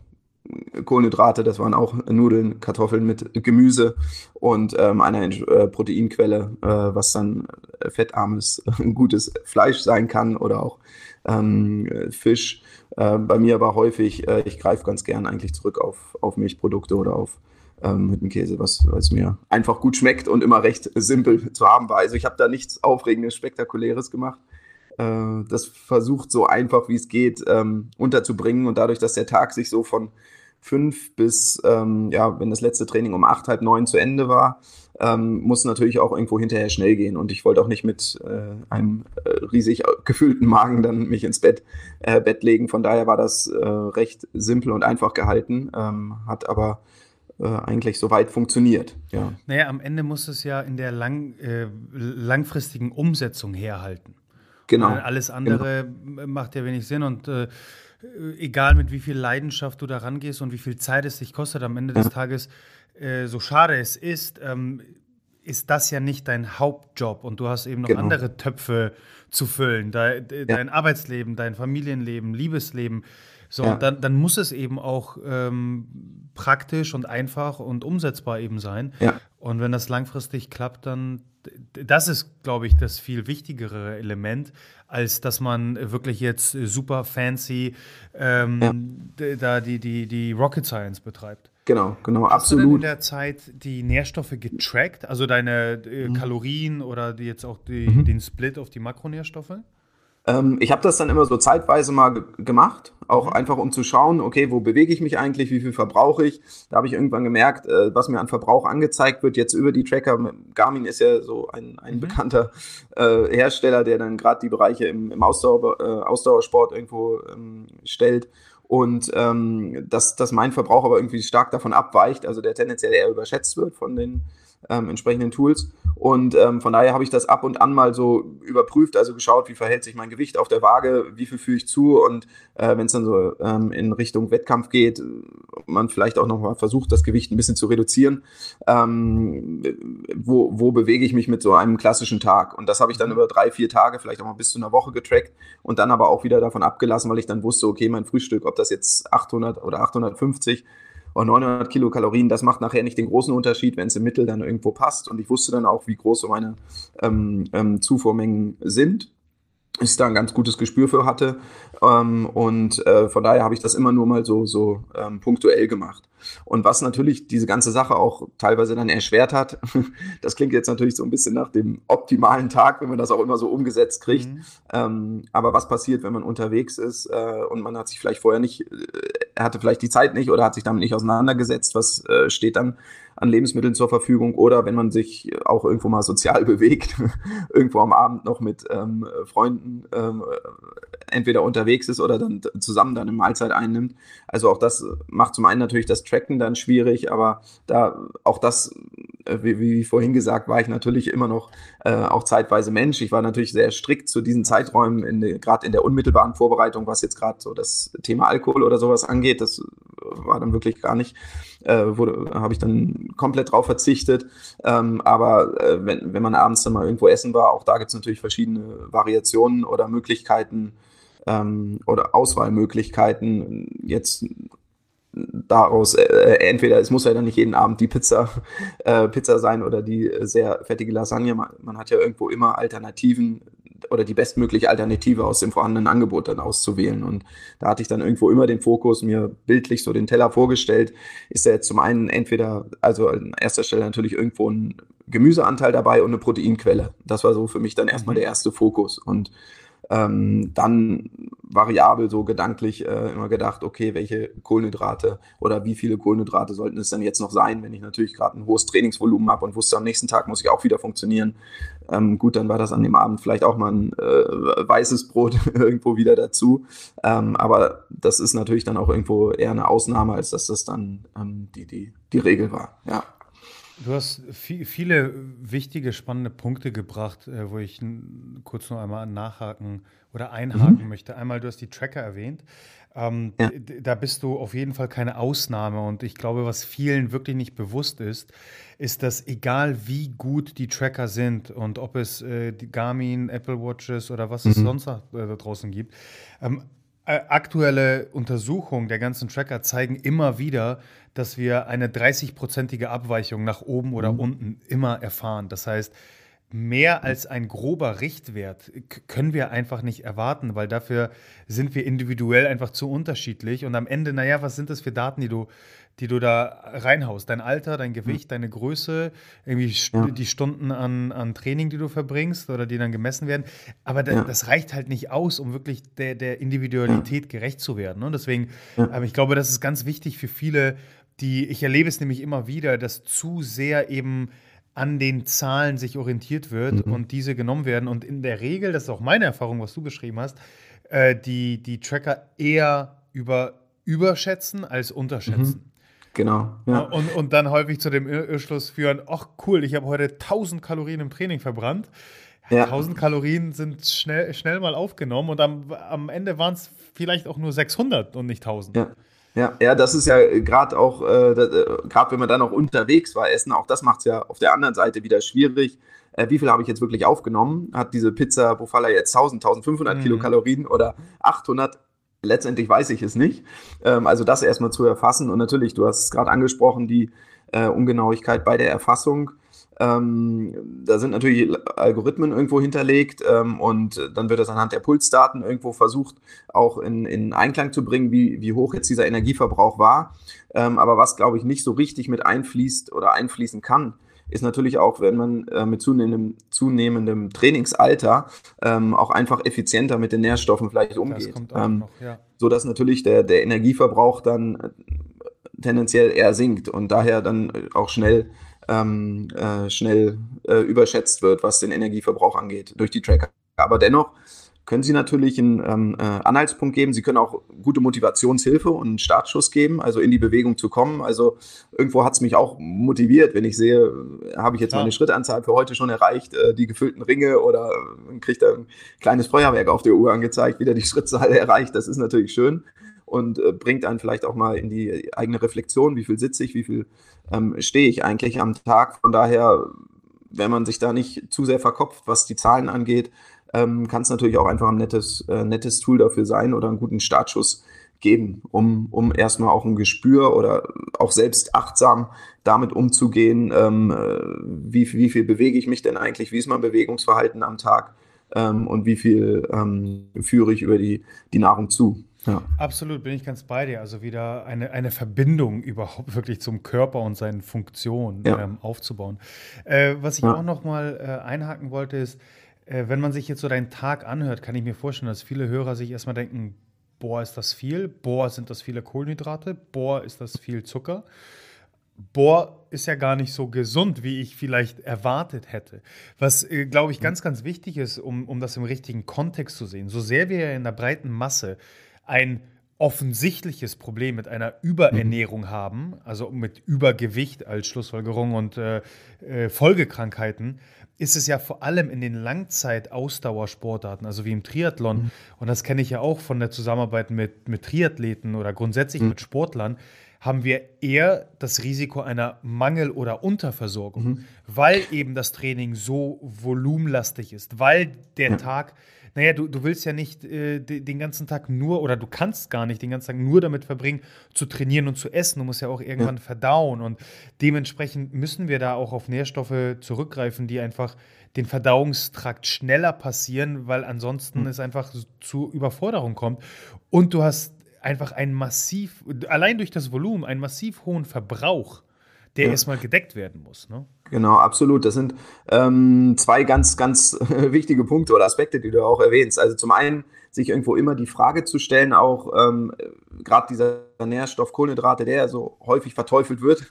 Kohlenhydrate, das waren auch Nudeln, Kartoffeln mit Gemüse und ähm, einer äh, Proteinquelle, äh, was dann fettarmes, [laughs] gutes Fleisch sein kann oder auch ähm, Fisch. Äh, bei mir war häufig, äh, ich greife ganz gern eigentlich zurück auf, auf Milchprodukte oder auf ähm, was, was mir einfach gut schmeckt und immer recht simpel zu haben war. Also ich habe da nichts Aufregendes, Spektakuläres gemacht äh, das versucht so einfach wie es geht ähm, unterzubringen und dadurch, dass der Tag sich so von fünf bis, ähm, ja, wenn das letzte Training um acht, halb neun zu Ende war, ähm, muss natürlich auch irgendwo hinterher schnell gehen. Und ich wollte auch nicht mit äh, einem äh, riesig gefüllten Magen dann mich ins Bett, äh, Bett legen. Von daher war das äh, recht simpel und einfach gehalten, ähm, hat aber äh, eigentlich soweit funktioniert. Ja. Naja, am Ende muss es ja in der lang, äh, langfristigen Umsetzung herhalten. Genau. alles andere genau. macht ja wenig Sinn und egal mit wie viel Leidenschaft du da rangehst und wie viel Zeit es dich kostet am Ende des Tages, äh, so schade es ist, ähm, ist das ja nicht dein Hauptjob und du hast eben noch genau. andere Töpfe zu füllen. De, de, ja. Dein Arbeitsleben, dein Familienleben, Liebesleben. So, ja. dann, dann muss es eben auch ähm, praktisch und einfach und umsetzbar eben sein. Ja. Und wenn das langfristig klappt, dann das ist, glaube ich, das viel wichtigere Element, als dass man wirklich jetzt super fancy ähm, ja. da die, die, die Rocket Science betreibt. Genau, genau, Hast absolut. du denn in der Zeit die Nährstoffe getrackt, also deine äh, mhm. Kalorien oder die jetzt auch die, mhm. den Split auf die Makronährstoffe? Ähm, ich habe das dann immer so zeitweise mal gemacht, auch mhm. einfach um zu schauen, okay, wo bewege ich mich eigentlich, wie viel verbrauche ich. Da habe ich irgendwann gemerkt, äh, was mir an Verbrauch angezeigt wird, jetzt über die Tracker. Garmin ist ja so ein, ein mhm. bekannter äh, Hersteller, der dann gerade die Bereiche im, im Ausdauer, äh, Ausdauersport irgendwo ähm, stellt und ähm, dass, dass mein Verbrauch aber irgendwie stark davon abweicht, also der tendenziell eher überschätzt wird von den ähm, entsprechenden Tools. Und ähm, von daher habe ich das ab und an mal so überprüft, also geschaut, wie verhält sich mein Gewicht auf der Waage, wie viel fühle ich zu und äh, wenn es dann so ähm, in Richtung Wettkampf geht, man vielleicht auch nochmal versucht, das Gewicht ein bisschen zu reduzieren, ähm, wo, wo bewege ich mich mit so einem klassischen Tag? Und das habe ich dann mhm. über drei, vier Tage, vielleicht auch mal bis zu einer Woche getrackt und dann aber auch wieder davon abgelassen, weil ich dann wusste, okay, mein Frühstück, ob das jetzt 800 oder 850 und 900 Kilokalorien, das macht nachher nicht den großen Unterschied, wenn es im Mittel dann irgendwo passt. Und ich wusste dann auch, wie groß so meine ähm, ähm, Zufuhrmengen sind ich da ein ganz gutes Gespür für hatte. Ähm, und äh, von daher habe ich das immer nur mal so, so ähm, punktuell gemacht. Und was natürlich diese ganze Sache auch teilweise dann erschwert hat, [laughs] das klingt jetzt natürlich so ein bisschen nach dem optimalen Tag, wenn man das auch immer so umgesetzt kriegt. Mhm. Ähm, aber was passiert, wenn man unterwegs ist äh, und man hat sich vielleicht vorher nicht, äh, hatte vielleicht die Zeit nicht oder hat sich damit nicht auseinandergesetzt, was äh, steht dann an Lebensmitteln zur Verfügung oder wenn man sich auch irgendwo mal sozial [laughs] bewegt, irgendwo am Abend noch mit ähm, Freunden ähm, entweder unterwegs ist oder dann zusammen dann eine Mahlzeit einnimmt. Also auch das macht zum einen natürlich das Tracken dann schwierig, aber da auch das, äh, wie, wie vorhin gesagt, war ich natürlich immer noch äh, auch zeitweise Mensch. Ich war natürlich sehr strikt zu diesen Zeiträumen, gerade in der unmittelbaren Vorbereitung, was jetzt gerade so das Thema Alkohol oder sowas angeht. Das war dann wirklich gar nicht, äh, habe ich dann komplett drauf verzichtet. Ähm, aber äh, wenn, wenn man abends dann mal irgendwo essen war, auch da gibt es natürlich verschiedene Variationen oder Möglichkeiten ähm, oder Auswahlmöglichkeiten. Jetzt daraus, äh, entweder es muss ja dann nicht jeden Abend die Pizza, [laughs] äh, Pizza sein oder die sehr fettige Lasagne. Man, man, hat ja irgendwo immer Alternativen oder die bestmögliche Alternative aus dem vorhandenen Angebot dann auszuwählen. Und da hatte ich dann irgendwo immer den Fokus, mir bildlich so den Teller vorgestellt. Ist da jetzt zum einen entweder, also an erster Stelle natürlich irgendwo ein Gemüseanteil dabei und eine Proteinquelle. Das war so für mich dann erstmal mhm. der erste Fokus. Und ähm, dann variabel so gedanklich äh, immer gedacht, okay, welche Kohlenhydrate oder wie viele Kohlenhydrate sollten es denn jetzt noch sein, wenn ich natürlich gerade ein hohes Trainingsvolumen habe und wusste, am nächsten Tag muss ich auch wieder funktionieren. Ähm, gut, dann war das an dem Abend vielleicht auch mal ein äh, weißes Brot [laughs] irgendwo wieder dazu. Ähm, aber das ist natürlich dann auch irgendwo eher eine Ausnahme, als dass das dann ähm, die, die, die Regel war. Ja. Du hast viele wichtige, spannende Punkte gebracht, äh, wo ich kurz noch einmal nachhaken oder einhaken mhm. möchte. Einmal, du hast die Tracker erwähnt. Ähm, ja. Da bist du auf jeden Fall keine Ausnahme. Und ich glaube, was vielen wirklich nicht bewusst ist, ist, dass egal wie gut die Tracker sind und ob es äh, die Garmin, Apple Watches oder was mhm. es sonst noch äh, da draußen gibt, ähm, äh, aktuelle Untersuchungen der ganzen Tracker zeigen immer wieder, dass wir eine 30-prozentige Abweichung nach oben oder mhm. unten immer erfahren. Das heißt, mehr als ein grober Richtwert können wir einfach nicht erwarten, weil dafür sind wir individuell einfach zu unterschiedlich. Und am Ende, naja, was sind das für Daten, die du die du da reinhaust. Dein Alter, dein Gewicht, mhm. deine Größe, irgendwie ja. die Stunden an, an Training, die du verbringst oder die dann gemessen werden. Aber da, ja. das reicht halt nicht aus, um wirklich der, der Individualität ja. gerecht zu werden. Und deswegen, aber ich glaube, das ist ganz wichtig für viele, die, ich erlebe es nämlich immer wieder, dass zu sehr eben an den Zahlen sich orientiert wird mhm. und diese genommen werden. Und in der Regel, das ist auch meine Erfahrung, was du beschrieben hast, äh, die, die Tracker eher über, überschätzen als unterschätzen. Mhm. Genau. Ja. Und, und dann häufig zu dem Irrschluss führen, ach cool, ich habe heute 1000 Kalorien im Training verbrannt. Ja. 1000 Kalorien sind schnell, schnell mal aufgenommen und am, am Ende waren es vielleicht auch nur 600 und nicht 1000. Ja. Ja, ja, das ist ja gerade auch, äh, äh gerade wenn man dann auch unterwegs war, essen, auch das macht es ja auf der anderen Seite wieder schwierig. Äh, wie viel habe ich jetzt wirklich aufgenommen? Hat diese Pizza Bufala jetzt 1000, 1500 mhm. Kilokalorien oder 800? Letztendlich weiß ich es nicht. Ähm, also das erstmal zu erfassen. Und natürlich, du hast es gerade angesprochen, die äh, Ungenauigkeit bei der Erfassung. Ähm, da sind natürlich Algorithmen irgendwo hinterlegt ähm, und dann wird das anhand der Pulsdaten irgendwo versucht, auch in, in Einklang zu bringen, wie, wie hoch jetzt dieser Energieverbrauch war. Ähm, aber was, glaube ich, nicht so richtig mit einfließt oder einfließen kann, ist natürlich auch, wenn man äh, mit zunehmendem, zunehmendem Trainingsalter ähm, auch einfach effizienter mit den Nährstoffen vielleicht umgeht. Ähm, noch, ja. So dass natürlich der, der Energieverbrauch dann äh, tendenziell eher sinkt und daher dann auch schnell ähm, äh, schnell äh, überschätzt wird, was den Energieverbrauch angeht durch die Tracker. Aber dennoch können Sie natürlich einen ähm, äh, Anhaltspunkt geben. Sie können auch gute Motivationshilfe und einen Startschuss geben, also in die Bewegung zu kommen. Also irgendwo hat es mich auch motiviert, wenn ich sehe, habe ich jetzt ja. meine Schrittanzahl für heute schon erreicht, äh, die gefüllten Ringe oder äh, kriegt da ein kleines Feuerwerk auf der Uhr angezeigt, wieder die Schrittzahl [laughs] erreicht. Das ist natürlich schön und äh, bringt einen vielleicht auch mal in die eigene Reflexion, wie viel sitze ich, wie viel ähm, stehe ich eigentlich am Tag. Von daher, wenn man sich da nicht zu sehr verkopft, was die Zahlen angeht, ähm, kann es natürlich auch einfach ein nettes, äh, nettes Tool dafür sein oder einen guten Startschuss geben, um, um erstmal auch ein Gespür oder auch selbst achtsam damit umzugehen, ähm, äh, wie, wie viel bewege ich mich denn eigentlich, wie ist mein Bewegungsverhalten am Tag ähm, und wie viel ähm, führe ich über die, die Nahrung zu. Ja. Absolut, bin ich ganz bei dir. Also wieder eine, eine Verbindung [laughs] überhaupt wirklich zum Körper und seinen Funktionen ja. ähm, aufzubauen. Äh, was ich ja. auch noch mal äh, einhaken wollte, ist, äh, wenn man sich jetzt so deinen Tag anhört, kann ich mir vorstellen, dass viele Hörer sich erstmal denken, boah, ist das viel, boah, sind das viele Kohlenhydrate, boah, ist das viel Zucker. Boah, ist ja gar nicht so gesund, wie ich vielleicht erwartet hätte. Was, äh, glaube ich, ganz, ganz wichtig ist, um, um das im richtigen Kontext zu sehen. So sehr wir ja in der breiten Masse ein offensichtliches Problem mit einer Überernährung mhm. haben, also mit Übergewicht als Schlussfolgerung und äh, äh, Folgekrankheiten, ist es ja vor allem in den Langzeit-Ausdauersportarten, also wie im Triathlon, mhm. und das kenne ich ja auch von der Zusammenarbeit mit, mit Triathleten oder grundsätzlich mhm. mit Sportlern, haben wir eher das Risiko einer Mangel- oder Unterversorgung, mhm. weil eben das Training so volumenlastig ist, weil der ja. Tag naja, du, du willst ja nicht äh, den ganzen Tag nur, oder du kannst gar nicht den ganzen Tag nur damit verbringen, zu trainieren und zu essen. Du musst ja auch irgendwann ja. verdauen. Und dementsprechend müssen wir da auch auf Nährstoffe zurückgreifen, die einfach den Verdauungstrakt schneller passieren, weil ansonsten mhm. es einfach zu Überforderung kommt. Und du hast einfach einen massiv, allein durch das Volumen, einen massiv hohen Verbrauch der ja. erstmal gedeckt werden muss. Ne? Genau, absolut. Das sind ähm, zwei ganz, ganz [laughs] wichtige Punkte oder Aspekte, die du auch erwähnst. Also zum einen sich irgendwo immer die Frage zu stellen, auch ähm, gerade dieser Nährstoff Kohlenhydrate, der so häufig verteufelt wird,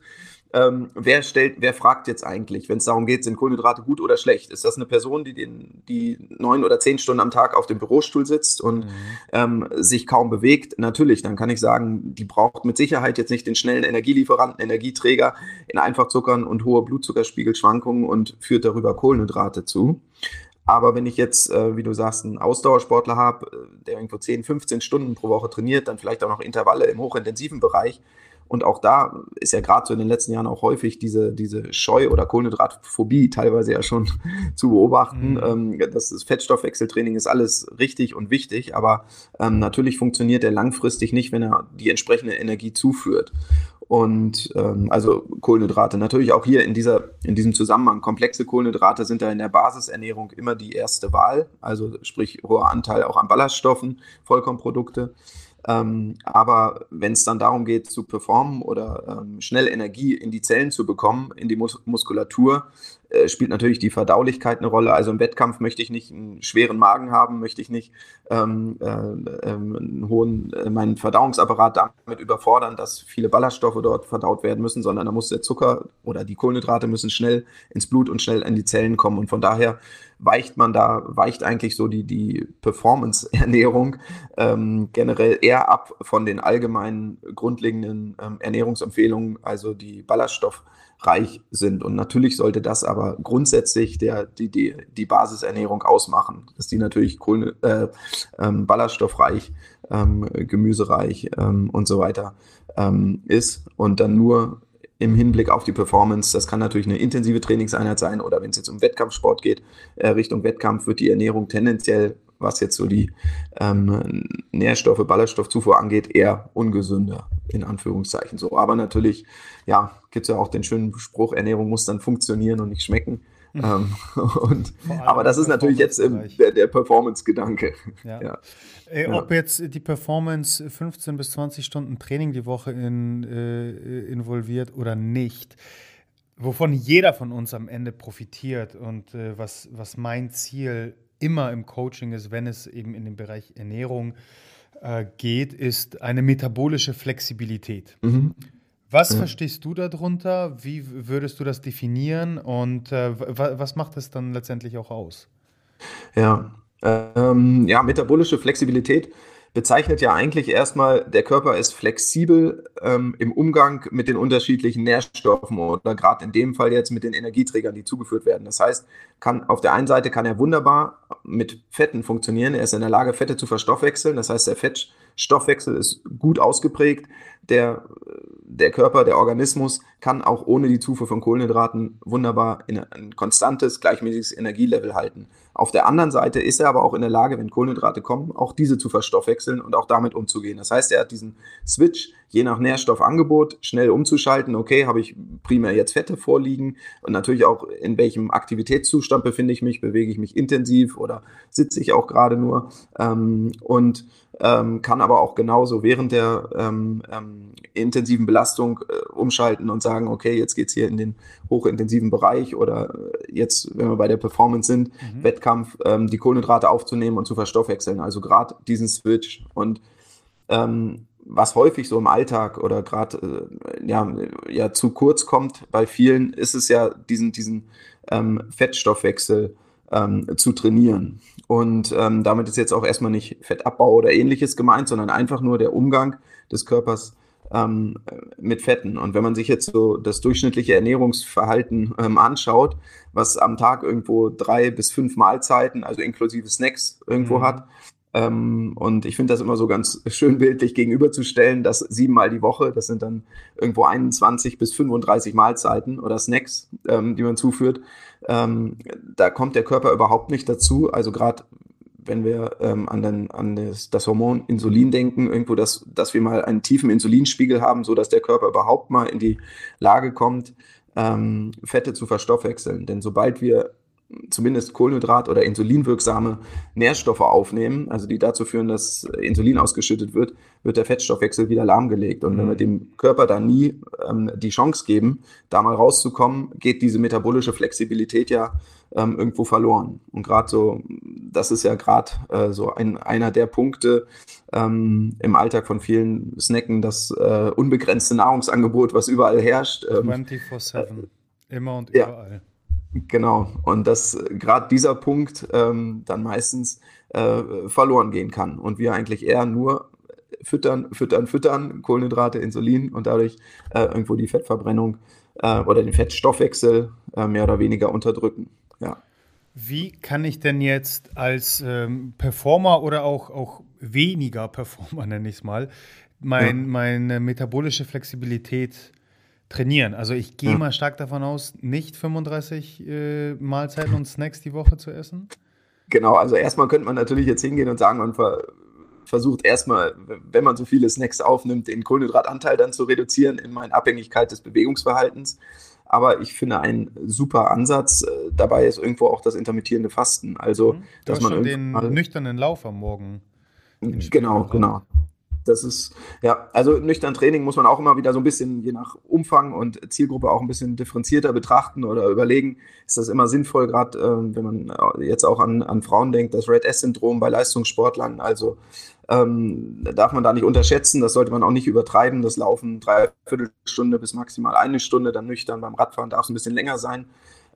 ähm, wer stellt, wer fragt jetzt eigentlich, wenn es darum geht, sind Kohlenhydrate gut oder schlecht? Ist das eine Person, die den, die neun oder zehn Stunden am Tag auf dem Bürostuhl sitzt und mhm. ähm, sich kaum bewegt? Natürlich, dann kann ich sagen, die braucht mit Sicherheit jetzt nicht den schnellen Energielieferanten, Energieträger in Einfachzuckern und hohe Blutzuckerspiegelschwankungen und führt darüber Kohlenhydrate zu. Aber wenn ich jetzt, äh, wie du sagst, einen Ausdauersportler habe, äh, der irgendwo 10, 15 Stunden pro Woche trainiert, dann vielleicht auch noch Intervalle im hochintensiven Bereich, und auch da ist ja gerade so in den letzten Jahren auch häufig diese, diese Scheu- oder Kohlenhydratphobie teilweise ja schon [laughs] zu beobachten. Mhm. Ähm, das, Fettstoffwechseltraining ist alles richtig und wichtig, aber ähm, natürlich funktioniert er langfristig nicht, wenn er die entsprechende Energie zuführt. Und ähm, also Kohlenhydrate. Natürlich auch hier in, dieser, in diesem Zusammenhang. Komplexe Kohlenhydrate sind da in der Basisernährung immer die erste Wahl. Also sprich hoher Anteil auch an Ballaststoffen, Vollkornprodukte. Ähm, aber wenn es dann darum geht, zu performen oder ähm, schnell Energie in die Zellen zu bekommen, in die Mus Muskulatur, äh, spielt natürlich die Verdaulichkeit eine Rolle. Also im Wettkampf möchte ich nicht einen schweren Magen haben, möchte ich nicht ähm, äh, ähm, einen hohen, äh, meinen Verdauungsapparat damit überfordern, dass viele Ballaststoffe dort verdaut werden müssen, sondern da muss der Zucker oder die Kohlenhydrate müssen schnell ins Blut und schnell in die Zellen kommen. Und von daher weicht man da, weicht eigentlich so die, die Performance-Ernährung ähm, generell eher ab von den allgemeinen grundlegenden ähm, Ernährungsempfehlungen, also die Ballaststoff reich sind. Und natürlich sollte das aber grundsätzlich der, die, die, die Basisernährung ausmachen, dass die natürlich Kohlen, äh, ähm, ballaststoffreich, ähm, gemüsereich ähm, und so weiter ähm, ist und dann nur im Hinblick auf die Performance. Das kann natürlich eine intensive Trainingseinheit sein oder wenn es jetzt um Wettkampfsport geht, äh, Richtung Wettkampf wird die Ernährung tendenziell, was jetzt so die ähm, Nährstoffe, Ballaststoffzufuhr angeht, eher ungesünder, in Anführungszeichen so. Aber natürlich, ja, gibt es ja auch den schönen Spruch, Ernährung muss dann funktionieren und nicht schmecken. Ähm, [laughs] und, aber das ist natürlich jetzt im, der, der Performance-Gedanke. [laughs] Ja. ja. Äh, ob jetzt die Performance 15 bis 20 Stunden Training die Woche in, äh, involviert oder nicht, wovon jeder von uns am Ende profitiert und äh, was, was mein Ziel immer im Coaching ist, wenn es eben in den Bereich Ernährung äh, geht, ist eine metabolische Flexibilität. Mhm. Was verstehst du darunter? Wie würdest du das definieren und äh, was macht es dann letztendlich auch aus? Ja, ähm, ja, metabolische Flexibilität bezeichnet ja eigentlich erstmal, der Körper ist flexibel ähm, im Umgang mit den unterschiedlichen Nährstoffen oder gerade in dem Fall jetzt mit den Energieträgern, die zugeführt werden. Das heißt, kann, auf der einen Seite kann er wunderbar mit Fetten funktionieren. Er ist in der Lage, Fette zu verstoffwechseln. Das heißt, der Fettstoffwechsel ist gut ausgeprägt. Der, der Körper, der Organismus kann auch ohne die Zufuhr von Kohlenhydraten wunderbar in ein konstantes, gleichmäßiges Energielevel halten. Auf der anderen Seite ist er aber auch in der Lage, wenn Kohlenhydrate kommen, auch diese zu verstoffwechseln und auch damit umzugehen. Das heißt, er hat diesen Switch, je nach Nährstoffangebot, schnell umzuschalten. Okay, habe ich primär jetzt Fette vorliegen und natürlich auch in welchem Aktivitätszustand befinde ich mich, bewege ich mich intensiv oder sitze ich auch gerade nur ähm, und ähm, kann aber auch genauso während der ähm, ähm intensiven Belastung äh, umschalten und sagen, okay, jetzt geht es hier in den hochintensiven Bereich oder jetzt, wenn wir bei der Performance sind, mhm. Wettkampf, ähm, die Kohlenhydrate aufzunehmen und zu verstoffwechseln. Also gerade diesen Switch. Und ähm, was häufig so im Alltag oder gerade äh, ja, ja zu kurz kommt bei vielen, ist es ja diesen, diesen ähm, Fettstoffwechsel ähm, zu trainieren. Und ähm, damit ist jetzt auch erstmal nicht Fettabbau oder ähnliches gemeint, sondern einfach nur der Umgang des Körpers ähm, mit Fetten. Und wenn man sich jetzt so das durchschnittliche Ernährungsverhalten ähm, anschaut, was am Tag irgendwo drei bis fünf Mahlzeiten, also inklusive Snacks irgendwo mhm. hat, ähm, und ich finde das immer so ganz schön bildlich gegenüberzustellen, dass siebenmal die Woche, das sind dann irgendwo 21 bis 35 Mahlzeiten oder Snacks, ähm, die man zuführt. Ähm, da kommt der Körper überhaupt nicht dazu. Also gerade wenn wir ähm, an, den, an das, das, Hormon Insulin denken, irgendwo, dass, dass wir mal einen tiefen Insulinspiegel haben, sodass der Körper überhaupt mal in die Lage kommt, ähm, Fette zu verstoffwechseln. Denn sobald wir zumindest Kohlenhydrat- oder insulinwirksame Nährstoffe aufnehmen, also die dazu führen, dass Insulin ausgeschüttet wird, wird der Fettstoffwechsel wieder lahmgelegt. Und wenn wir mhm. dem Körper da nie ähm, die Chance geben, da mal rauszukommen, geht diese metabolische Flexibilität ja ähm, irgendwo verloren. Und gerade so, das ist ja gerade äh, so ein, einer der Punkte ähm, im Alltag von vielen Snacken, das äh, unbegrenzte Nahrungsangebot, was überall herrscht. 24-7, ähm, äh, immer und überall. Genau, und dass gerade dieser Punkt ähm, dann meistens äh, verloren gehen kann und wir eigentlich eher nur füttern, füttern, füttern, Kohlenhydrate, Insulin und dadurch äh, irgendwo die Fettverbrennung äh, oder den Fettstoffwechsel äh, mehr oder weniger unterdrücken. Ja. Wie kann ich denn jetzt als ähm, Performer oder auch, auch weniger Performer, [laughs] nenne ich es mal, mein, ja. meine metabolische Flexibilität trainieren. Also ich gehe ja. mal stark davon aus, nicht 35 äh, Mahlzeiten und Snacks die Woche zu essen. Genau, also erstmal könnte man natürlich jetzt hingehen und sagen, man ver versucht erstmal, wenn man so viele Snacks aufnimmt, den Kohlenhydratanteil dann zu reduzieren in meiner Abhängigkeit des Bewegungsverhaltens. Aber ich finde ein super Ansatz äh, dabei ist irgendwo auch das intermittierende Fasten. Also, mhm. dass man den nüchternen Lauf am Morgen. Genau, genau das ist, ja, also nüchtern Training muss man auch immer wieder so ein bisschen, je nach Umfang und Zielgruppe auch ein bisschen differenzierter betrachten oder überlegen, ist das immer sinnvoll, gerade äh, wenn man jetzt auch an, an Frauen denkt, das Red S-Syndrom bei Leistungssportlern, also ähm, darf man da nicht unterschätzen, das sollte man auch nicht übertreiben, das Laufen dreiviertel Stunde bis maximal eine Stunde, dann nüchtern beim Radfahren darf es ein bisschen länger sein,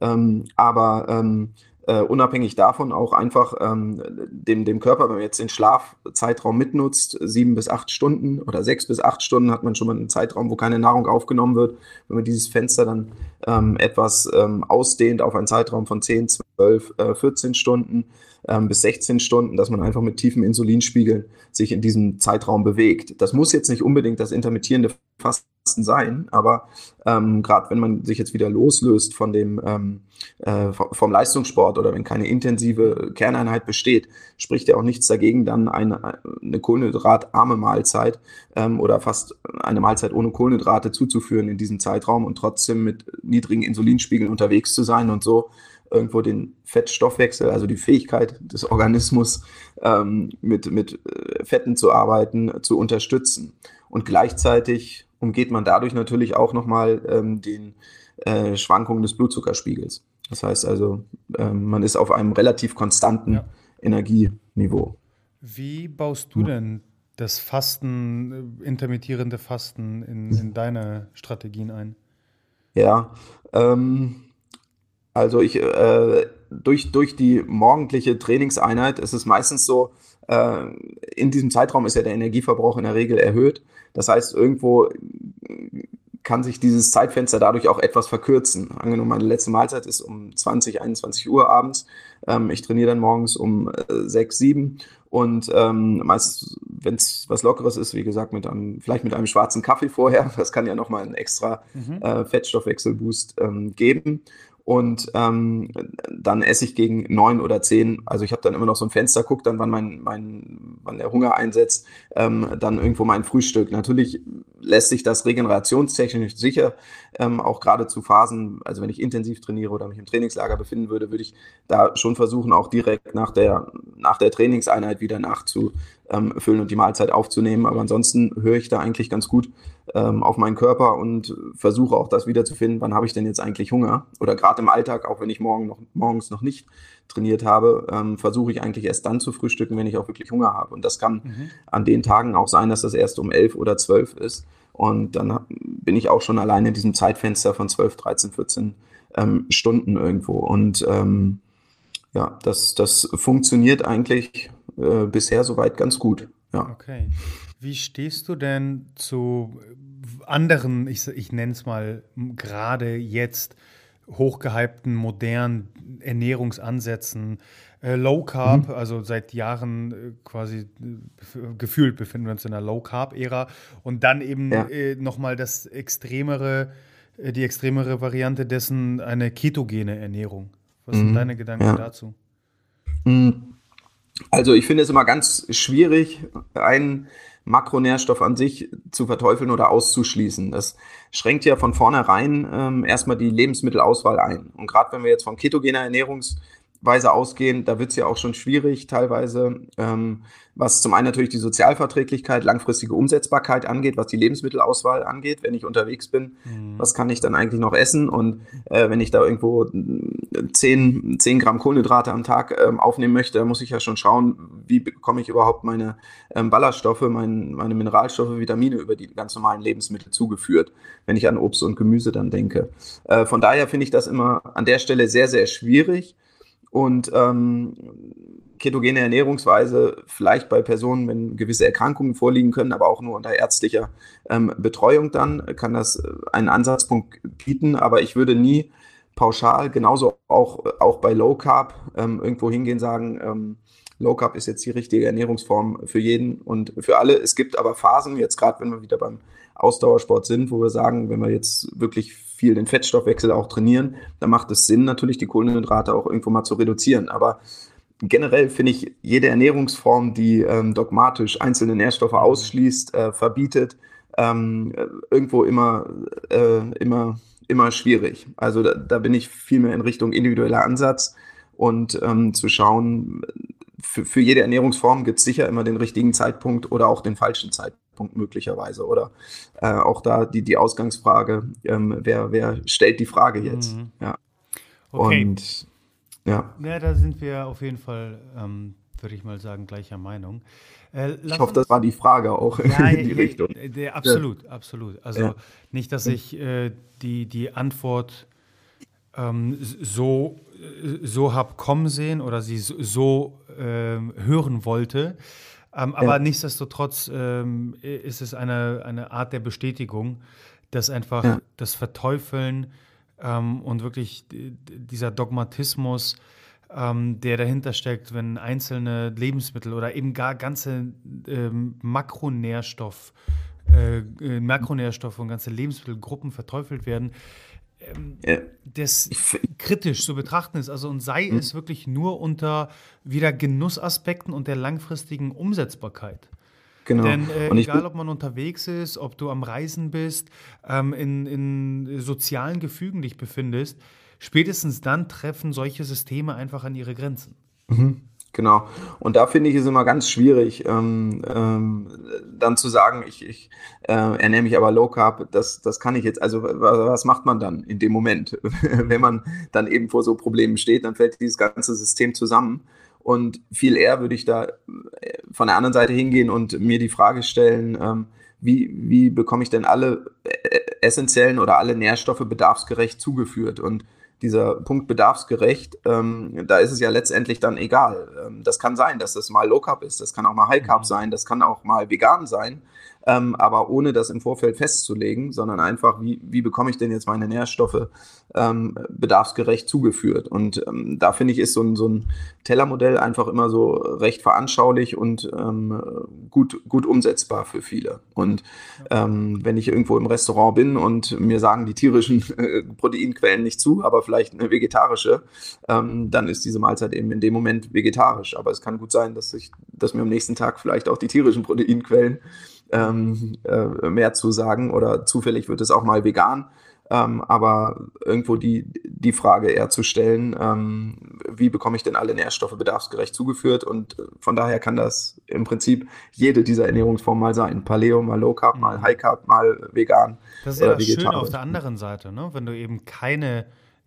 ähm, aber ähm, äh, unabhängig davon auch einfach ähm, dem, dem Körper, wenn man jetzt den Schlafzeitraum mitnutzt, sieben bis acht Stunden oder sechs bis acht Stunden hat man schon mal einen Zeitraum, wo keine Nahrung aufgenommen wird. Wenn man dieses Fenster dann ähm, etwas ähm, ausdehnt auf einen Zeitraum von 10, 12, äh, 14 Stunden ähm, bis 16 Stunden, dass man einfach mit tiefem Insulinspiegel sich in diesem Zeitraum bewegt. Das muss jetzt nicht unbedingt das intermittierende Fasten sein, aber ähm, gerade wenn man sich jetzt wieder loslöst von dem ähm, äh, vom Leistungssport oder wenn keine intensive Kerneinheit besteht, spricht ja auch nichts dagegen, dann eine, eine kohlenhydratarme Mahlzeit ähm, oder fast eine Mahlzeit ohne Kohlenhydrate zuzuführen in diesem Zeitraum und trotzdem mit niedrigen Insulinspiegeln unterwegs zu sein und so irgendwo den Fettstoffwechsel, also die Fähigkeit des Organismus ähm, mit, mit äh, Fetten zu arbeiten, zu unterstützen. Und gleichzeitig umgeht man dadurch natürlich auch nochmal ähm, den äh, Schwankungen des Blutzuckerspiegels. Das heißt also, ähm, man ist auf einem relativ konstanten ja. Energieniveau. Wie baust du denn das Fasten, äh, intermittierende Fasten in, in deine Strategien ein? Ja, ähm, also ich äh, durch, durch die morgendliche Trainingseinheit ist es meistens so, äh, in diesem Zeitraum ist ja der Energieverbrauch in der Regel erhöht. Das heißt, irgendwo kann sich dieses Zeitfenster dadurch auch etwas verkürzen. Angenommen, meine letzte Mahlzeit ist um 20, 21 Uhr abends. Ähm, ich trainiere dann morgens um äh, 6, 7 und ähm, meist, wenn es was Lockeres ist, wie gesagt, mit einem, vielleicht mit einem schwarzen Kaffee vorher, das kann ja nochmal einen extra mhm. äh, Fettstoffwechselboost ähm, geben und ähm, dann esse ich gegen neun oder zehn. Also ich habe dann immer noch so ein Fenster, gucke dann, wann mein, mein, wann der Hunger einsetzt, ähm, dann irgendwo mein Frühstück. Natürlich lässt sich das regenerationstechnisch sicher, ähm, auch gerade zu Phasen, also wenn ich intensiv trainiere oder mich im Trainingslager befinden würde, würde ich da schon versuchen, auch direkt nach der, nach der Trainingseinheit wieder nachzufüllen und die Mahlzeit aufzunehmen. Aber ansonsten höre ich da eigentlich ganz gut ähm, auf meinen Körper und versuche auch das wiederzufinden, wann habe ich denn jetzt eigentlich Hunger. Oder gerade im Alltag, auch wenn ich morgen noch, morgens noch nicht trainiert habe, ähm, versuche ich eigentlich erst dann zu frühstücken, wenn ich auch wirklich Hunger habe. Und das kann mhm. an den Tagen auch sein, dass das erst um elf oder zwölf ist. Und dann bin ich auch schon alleine in diesem Zeitfenster von 12, 13, 14 ähm, Stunden irgendwo. Und ähm, ja, das, das funktioniert eigentlich äh, bisher soweit ganz gut. Ja. Okay. Wie stehst du denn zu anderen, ich, ich nenne es mal gerade jetzt, hochgehypten, modernen Ernährungsansätzen? Äh, Low Carb, mhm. also seit Jahren äh, quasi äh, gefühlt befinden wir uns in einer Low Carb-Ära und dann eben ja. äh, nochmal das extremere, äh, die extremere Variante dessen eine ketogene Ernährung. Was mhm. sind deine Gedanken ja. dazu? Mhm. Also ich finde es immer ganz schwierig, einen Makronährstoff an sich zu verteufeln oder auszuschließen. Das schränkt ja von vornherein ähm, erstmal die Lebensmittelauswahl ein. Und gerade wenn wir jetzt von ketogener Ernährungsweise ausgehen, da wird es ja auch schon schwierig, teilweise ähm, was zum einen natürlich die Sozialverträglichkeit, langfristige Umsetzbarkeit angeht, was die Lebensmittelauswahl angeht, wenn ich unterwegs bin, mhm. was kann ich dann eigentlich noch essen und äh, wenn ich da irgendwo 10, 10 Gramm Kohlenhydrate am Tag ähm, aufnehmen möchte, dann muss ich ja schon schauen, wie bekomme ich überhaupt meine ähm, Ballaststoffe, mein, meine Mineralstoffe, Vitamine über die ganz normalen Lebensmittel zugeführt, wenn ich an Obst und Gemüse dann denke. Äh, von daher finde ich das immer an der Stelle sehr, sehr schwierig und ähm, ketogene Ernährungsweise vielleicht bei Personen, wenn gewisse Erkrankungen vorliegen können, aber auch nur unter ärztlicher ähm, Betreuung dann, kann das äh, einen Ansatzpunkt bieten. Aber ich würde nie pauschal, genauso auch, auch bei Low Carb, ähm, irgendwo hingehen, sagen, ähm, Low Carb ist jetzt die richtige Ernährungsform für jeden und für alle. Es gibt aber Phasen, jetzt gerade wenn wir wieder beim Ausdauersport sind, wo wir sagen, wenn wir jetzt wirklich viel den Fettstoffwechsel auch trainieren, dann macht es Sinn, natürlich die Kohlenhydrate auch irgendwo mal zu reduzieren. Aber generell finde ich jede Ernährungsform, die ähm, dogmatisch einzelne Nährstoffe ausschließt, äh, verbietet, ähm, irgendwo immer, äh, immer, immer schwierig. Also da, da, bin ich viel mehr in Richtung individueller Ansatz und ähm, zu schauen, für, für jede Ernährungsform gibt es sicher immer den richtigen Zeitpunkt oder auch den falschen Zeitpunkt möglicherweise. Oder äh, auch da die, die Ausgangsfrage, ähm, wer, wer stellt die Frage jetzt? Mhm. Ja. Okay. Und ja. Ja, da sind wir auf jeden Fall, ähm, würde ich mal sagen, gleicher Meinung. Äh, ich hoffe, das war die Frage auch ja, in die ja, Richtung. Ja, absolut, absolut. Also nicht, dass ich äh, die, die Antwort ähm, so, so habe kommen sehen oder sie so, so ähm, hören wollte. Ähm, aber nichtsdestotrotz ähm, ist es eine, eine Art der Bestätigung, dass einfach das Verteufeln ähm, und wirklich dieser Dogmatismus, ähm, der dahinter steckt, wenn einzelne Lebensmittel oder eben gar ganze ähm, Makronährstoff äh, äh Makronährstoffe und ganze Lebensmittelgruppen verteufelt werden, ähm, ja. das kritisch zu betrachten ist. Also und sei mhm. es wirklich nur unter wieder Genussaspekten und der langfristigen Umsetzbarkeit. Genau. Denn äh, egal, ob man unterwegs ist, ob du am Reisen bist, ähm, in, in sozialen Gefügen dich befindest, spätestens dann treffen solche Systeme einfach an ihre Grenzen. Mhm. Genau. Und da finde ich es immer ganz schwierig, ähm, ähm, dann zu sagen, ich, ich äh, ernähre mich aber Low Carb, das, das kann ich jetzt, also was macht man dann in dem Moment? [laughs] Wenn man dann eben vor so Problemen steht, dann fällt dieses ganze System zusammen. Und viel eher würde ich da äh, von der anderen Seite hingehen und mir die Frage stellen, ähm, wie, wie bekomme ich denn alle äh, essentiellen oder alle Nährstoffe bedarfsgerecht zugeführt? Und dieser Punkt bedarfsgerecht, ähm, da ist es ja letztendlich dann egal. Ähm, das kann sein, dass das mal Low Carb ist, das kann auch mal High Carb mhm. sein, das kann auch mal vegan sein ähm, aber ohne das im Vorfeld festzulegen, sondern einfach, wie, wie bekomme ich denn jetzt meine Nährstoffe ähm, bedarfsgerecht zugeführt? Und ähm, da finde ich, ist so ein, so ein Tellermodell einfach immer so recht veranschaulich und ähm, gut, gut umsetzbar für viele. Und ähm, wenn ich irgendwo im Restaurant bin und mir sagen die tierischen äh, Proteinquellen nicht zu, aber vielleicht eine vegetarische, ähm, dann ist diese Mahlzeit eben in dem Moment vegetarisch. Aber es kann gut sein, dass ich, dass mir am nächsten Tag vielleicht auch die tierischen Proteinquellen ähm, äh, mehr zu sagen oder zufällig wird es auch mal vegan. Ähm, aber irgendwo die, die Frage eher zu stellen, ähm, wie bekomme ich denn alle Nährstoffe bedarfsgerecht zugeführt? Und äh, von daher kann das im Prinzip jede dieser Ernährungsformen mal sein. Paleo, mal Low Carb, mal mhm. High Carb, mal vegan. Das ist ja schön auf der anderen Seite, ne? wenn du eben keine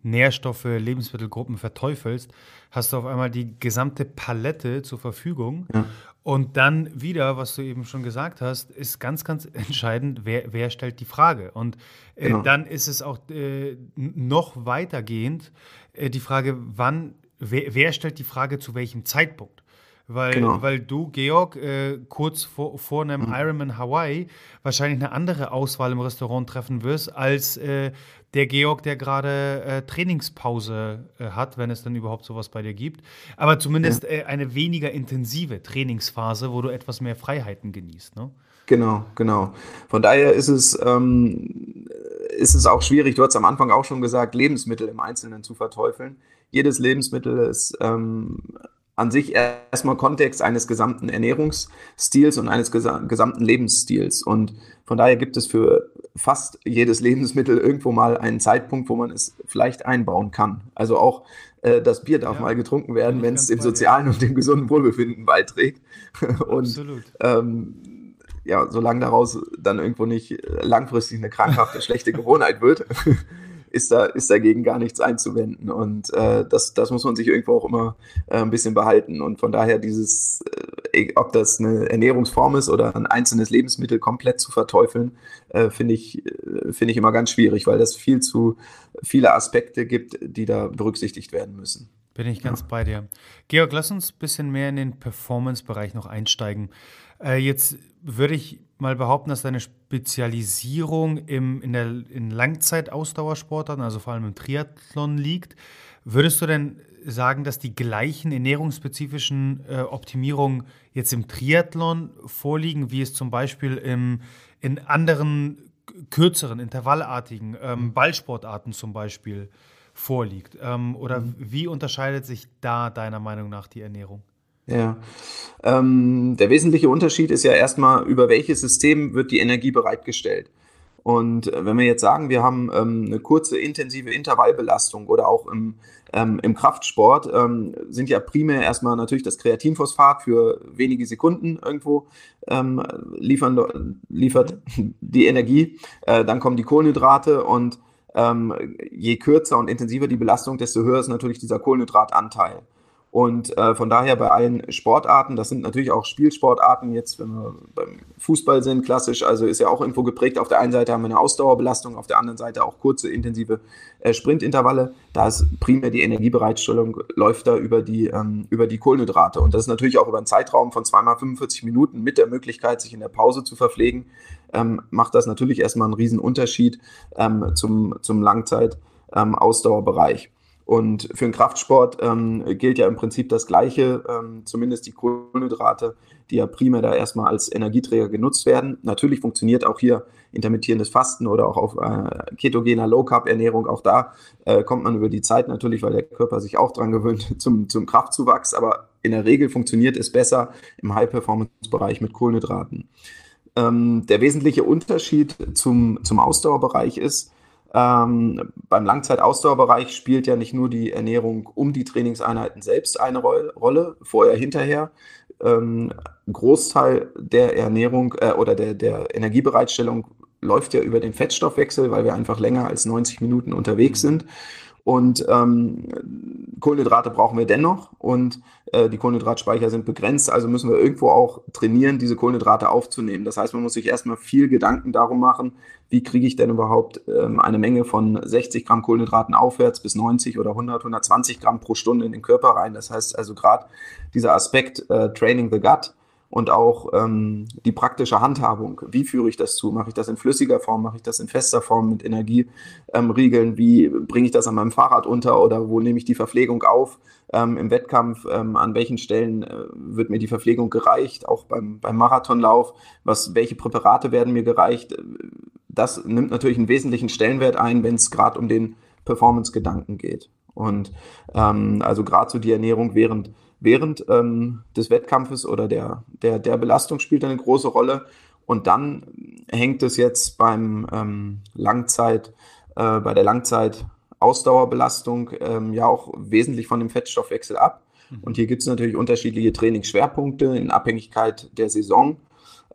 Nährstoffe, Lebensmittelgruppen verteufelst, hast du auf einmal die gesamte Palette zur Verfügung. Ja. Und dann wieder, was du eben schon gesagt hast, ist ganz, ganz [laughs] entscheidend, wer, wer stellt die Frage. Und äh, genau. dann ist es auch äh, noch weitergehend äh, die Frage, wann, wer, wer, stellt die Frage zu welchem Zeitpunkt? Weil, genau. weil du, Georg, äh, kurz vor, vor einem mhm. Ironman Hawaii wahrscheinlich eine andere Auswahl im Restaurant treffen wirst, als äh, der Georg, der gerade äh, Trainingspause äh, hat, wenn es dann überhaupt sowas bei dir gibt. Aber zumindest ja. äh, eine weniger intensive Trainingsphase, wo du etwas mehr Freiheiten genießt. Ne? Genau, genau. Von daher ist es, ähm, ist es auch schwierig, du hast am Anfang auch schon gesagt, Lebensmittel im Einzelnen zu verteufeln. Jedes Lebensmittel ist ähm, an sich erstmal Kontext eines gesamten Ernährungsstils und eines gesamten Lebensstils. Und von daher gibt es für fast jedes Lebensmittel irgendwo mal einen Zeitpunkt, wo man es vielleicht einbauen kann. Also auch äh, das Bier darf ja, mal getrunken werden, wenn es dem sozialen und dem gesunden Wohlbefinden beiträgt. [laughs] und Absolut. Ähm, ja, solange daraus dann irgendwo nicht langfristig eine krankhafte, schlechte Gewohnheit wird, ist, da, ist dagegen gar nichts einzuwenden. Und äh, das, das muss man sich irgendwo auch immer äh, ein bisschen behalten. Und von daher dieses, äh, ob das eine Ernährungsform ist oder ein einzelnes Lebensmittel komplett zu verteufeln, äh, finde ich, äh, finde ich immer ganz schwierig, weil das viel zu viele Aspekte gibt, die da berücksichtigt werden müssen. Bin ich ganz ja. bei dir. Georg, lass uns ein bisschen mehr in den Performance-Bereich noch einsteigen. Äh, jetzt würde ich mal behaupten, dass deine Spezialisierung im, in, der, in Langzeitausdauersportarten, also vor allem im Triathlon, liegt. Würdest du denn sagen, dass die gleichen ernährungsspezifischen äh, Optimierungen jetzt im Triathlon vorliegen, wie es zum Beispiel im, in anderen kürzeren, intervallartigen ähm, Ballsportarten zum Beispiel vorliegt? Ähm, oder mhm. wie unterscheidet sich da deiner Meinung nach die Ernährung? Ja. Ähm, der wesentliche Unterschied ist ja erstmal, über welches System wird die Energie bereitgestellt. Und äh, wenn wir jetzt sagen, wir haben ähm, eine kurze, intensive Intervallbelastung oder auch im, ähm, im Kraftsport, ähm, sind ja primär erstmal natürlich das Kreatinphosphat für wenige Sekunden irgendwo ähm, liefern, liefert die Energie. Äh, dann kommen die Kohlenhydrate und ähm, je kürzer und intensiver die Belastung, desto höher ist natürlich dieser Kohlenhydratanteil. Und äh, von daher bei allen Sportarten, das sind natürlich auch Spielsportarten, jetzt wenn wir beim Fußball sind, klassisch, also ist ja auch irgendwo geprägt. Auf der einen Seite haben wir eine Ausdauerbelastung, auf der anderen Seite auch kurze, intensive äh, Sprintintervalle. Da ist primär die Energiebereitstellung, läuft da über die, ähm, über die Kohlenhydrate. Und das ist natürlich auch über einen Zeitraum von zweimal 45 Minuten mit der Möglichkeit, sich in der Pause zu verpflegen, ähm, macht das natürlich erstmal einen riesen Unterschied ähm, zum, zum Langzeit-Ausdauerbereich. Und für den Kraftsport ähm, gilt ja im Prinzip das Gleiche, ähm, zumindest die Kohlenhydrate, die ja primär da erstmal als Energieträger genutzt werden. Natürlich funktioniert auch hier intermittierendes Fasten oder auch auf äh, ketogener Low-Carb-Ernährung. Auch da äh, kommt man über die Zeit natürlich, weil der Körper sich auch dran gewöhnt [laughs] zum, zum Kraftzuwachs. Aber in der Regel funktioniert es besser im High-Performance-Bereich mit Kohlenhydraten. Ähm, der wesentliche Unterschied zum, zum Ausdauerbereich ist, ähm, beim Langzeitausdauerbereich spielt ja nicht nur die Ernährung um die Trainingseinheiten selbst eine Rolle, vorher, hinterher. Ähm, ein Großteil der Ernährung äh, oder der, der Energiebereitstellung läuft ja über den Fettstoffwechsel, weil wir einfach länger als 90 Minuten unterwegs sind. Und ähm, Kohlenhydrate brauchen wir dennoch und äh, die Kohlenhydratspeicher sind begrenzt, also müssen wir irgendwo auch trainieren, diese Kohlenhydrate aufzunehmen. Das heißt, man muss sich erstmal viel Gedanken darum machen, wie kriege ich denn überhaupt ähm, eine Menge von 60 Gramm Kohlenhydraten aufwärts bis 90 oder 100, 120 Gramm pro Stunde in den Körper rein. Das heißt also gerade dieser Aspekt äh, Training the Gut und auch ähm, die praktische Handhabung. Wie führe ich das zu? Mache ich das in flüssiger Form? Mache ich das in fester Form mit Energieriegeln? Ähm, Wie bringe ich das an meinem Fahrrad unter oder wo nehme ich die Verpflegung auf? Ähm, Im Wettkampf, ähm, an welchen Stellen äh, wird mir die Verpflegung gereicht? Auch beim, beim Marathonlauf, was, welche Präparate werden mir gereicht? Das nimmt natürlich einen wesentlichen Stellenwert ein, wenn es gerade um den Performance-Gedanken geht. Und ähm, also gerade so die Ernährung während während ähm, des Wettkampfes oder der, der, der Belastung spielt eine große Rolle. Und dann hängt es jetzt beim ähm, Langzeit, äh, bei der Langzeit-Ausdauerbelastung ähm, ja auch wesentlich von dem Fettstoffwechsel ab. Mhm. Und hier gibt es natürlich unterschiedliche Trainingsschwerpunkte in Abhängigkeit der Saison.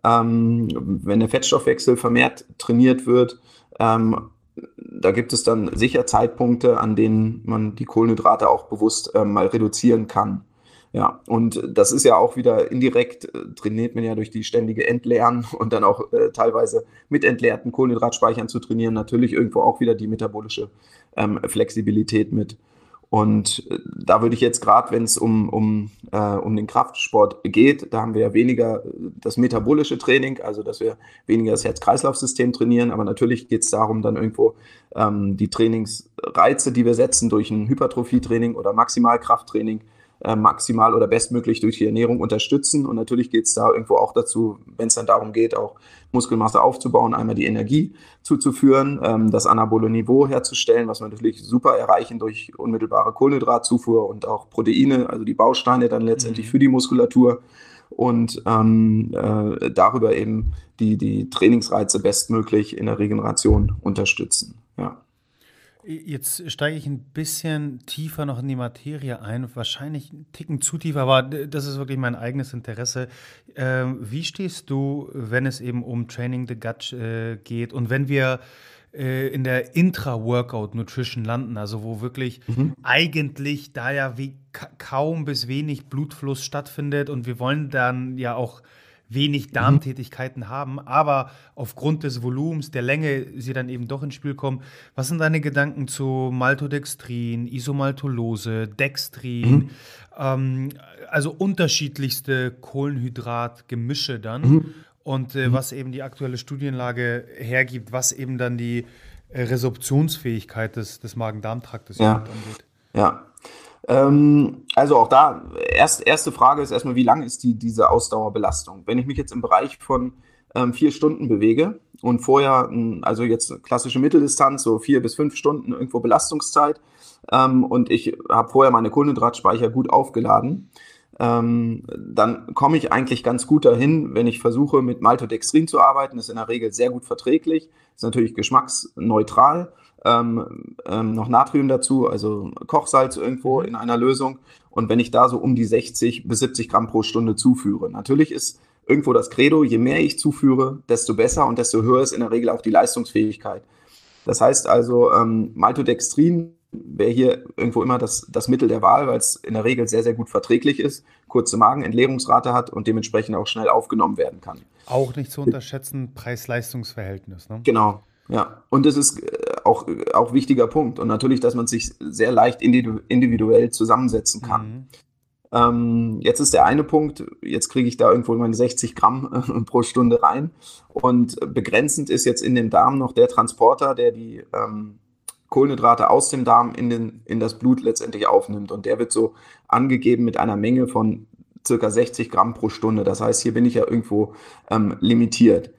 Ähm, wenn der Fettstoffwechsel vermehrt trainiert wird, ähm, da gibt es dann sicher Zeitpunkte, an denen man die Kohlenhydrate auch bewusst äh, mal reduzieren kann. Ja, und das ist ja auch wieder indirekt, äh, trainiert man ja durch die ständige Entleeren [laughs] und dann auch äh, teilweise mit entleerten Kohlenhydratspeichern zu trainieren, natürlich irgendwo auch wieder die metabolische ähm, Flexibilität mit. Und äh, da würde ich jetzt gerade, wenn es um, um, äh, um den Kraftsport geht, da haben wir ja weniger äh, das metabolische Training, also dass wir weniger das Herz-Kreislauf-System trainieren, aber natürlich geht es darum, dann irgendwo ähm, die Trainingsreize, die wir setzen durch ein Hypertrophie-Training oder Maximalkrafttraining, äh, maximal oder bestmöglich durch die Ernährung unterstützen. Und natürlich geht es da irgendwo auch dazu, wenn es dann darum geht, auch Muskelmasse aufzubauen, einmal die Energie zuzuführen, ähm, das anabole Niveau herzustellen, was wir natürlich super erreichen durch unmittelbare Kohlenhydratzufuhr und auch Proteine, also die Bausteine dann letztendlich mhm. für die Muskulatur und ähm, äh, darüber eben die, die Trainingsreize bestmöglich in der Regeneration unterstützen. Ja. Jetzt steige ich ein bisschen tiefer noch in die Materie ein, wahrscheinlich einen Ticken zu tief, aber das ist wirklich mein eigenes Interesse. Ähm, wie stehst du, wenn es eben um Training the Gut äh, geht und wenn wir äh, in der Intra-Workout-Nutrition landen, also wo wirklich mhm. eigentlich da ja wie kaum bis wenig Blutfluss stattfindet und wir wollen dann ja auch wenig mhm. Darmtätigkeiten mhm. haben, aber aufgrund des Volumens, der Länge, sie dann eben doch ins Spiel kommen. Was sind deine Gedanken zu Maltodextrin, Isomaltolose, Dextrin, mhm. ähm, also unterschiedlichste Kohlenhydratgemische dann mhm. und äh, mhm. was eben die aktuelle Studienlage hergibt, was eben dann die äh, Resorptionsfähigkeit des, des Magen-Darm-Traktes ja. angeht. Ja, ähm, also auch da, erst, erste Frage ist erstmal, wie lang ist die, diese Ausdauerbelastung? Wenn ich mich jetzt im Bereich von ähm, vier Stunden bewege und vorher, also jetzt klassische Mitteldistanz, so vier bis fünf Stunden irgendwo Belastungszeit ähm, und ich habe vorher meine Kohlenhydratspeicher gut aufgeladen, ähm, dann komme ich eigentlich ganz gut dahin, wenn ich versuche, mit Maltodextrin zu arbeiten. Das ist in der Regel sehr gut verträglich, ist natürlich geschmacksneutral ähm, ähm, noch Natrium dazu, also Kochsalz irgendwo mhm. in einer Lösung. Und wenn ich da so um die 60 bis 70 Gramm pro Stunde zuführe, natürlich ist irgendwo das Credo, je mehr ich zuführe, desto besser und desto höher ist in der Regel auch die Leistungsfähigkeit. Das heißt also, ähm, Maltodextrin wäre hier irgendwo immer das, das Mittel der Wahl, weil es in der Regel sehr, sehr gut verträglich ist, kurze Magenentleerungsrate hat und dementsprechend auch schnell aufgenommen werden kann. Auch nicht zu unterschätzen, Preis-Leistungs-Verhältnis. Ne? Genau, ja, und das ist äh, auch, auch wichtiger Punkt. Und natürlich, dass man sich sehr leicht individuell zusammensetzen kann. Mhm. Ähm, jetzt ist der eine Punkt, jetzt kriege ich da irgendwo meine 60 Gramm äh, pro Stunde rein. Und begrenzend ist jetzt in dem Darm noch der Transporter, der die ähm, Kohlenhydrate aus dem Darm in, den, in das Blut letztendlich aufnimmt. Und der wird so angegeben mit einer Menge von circa 60 Gramm pro Stunde. Das heißt, hier bin ich ja irgendwo ähm, limitiert.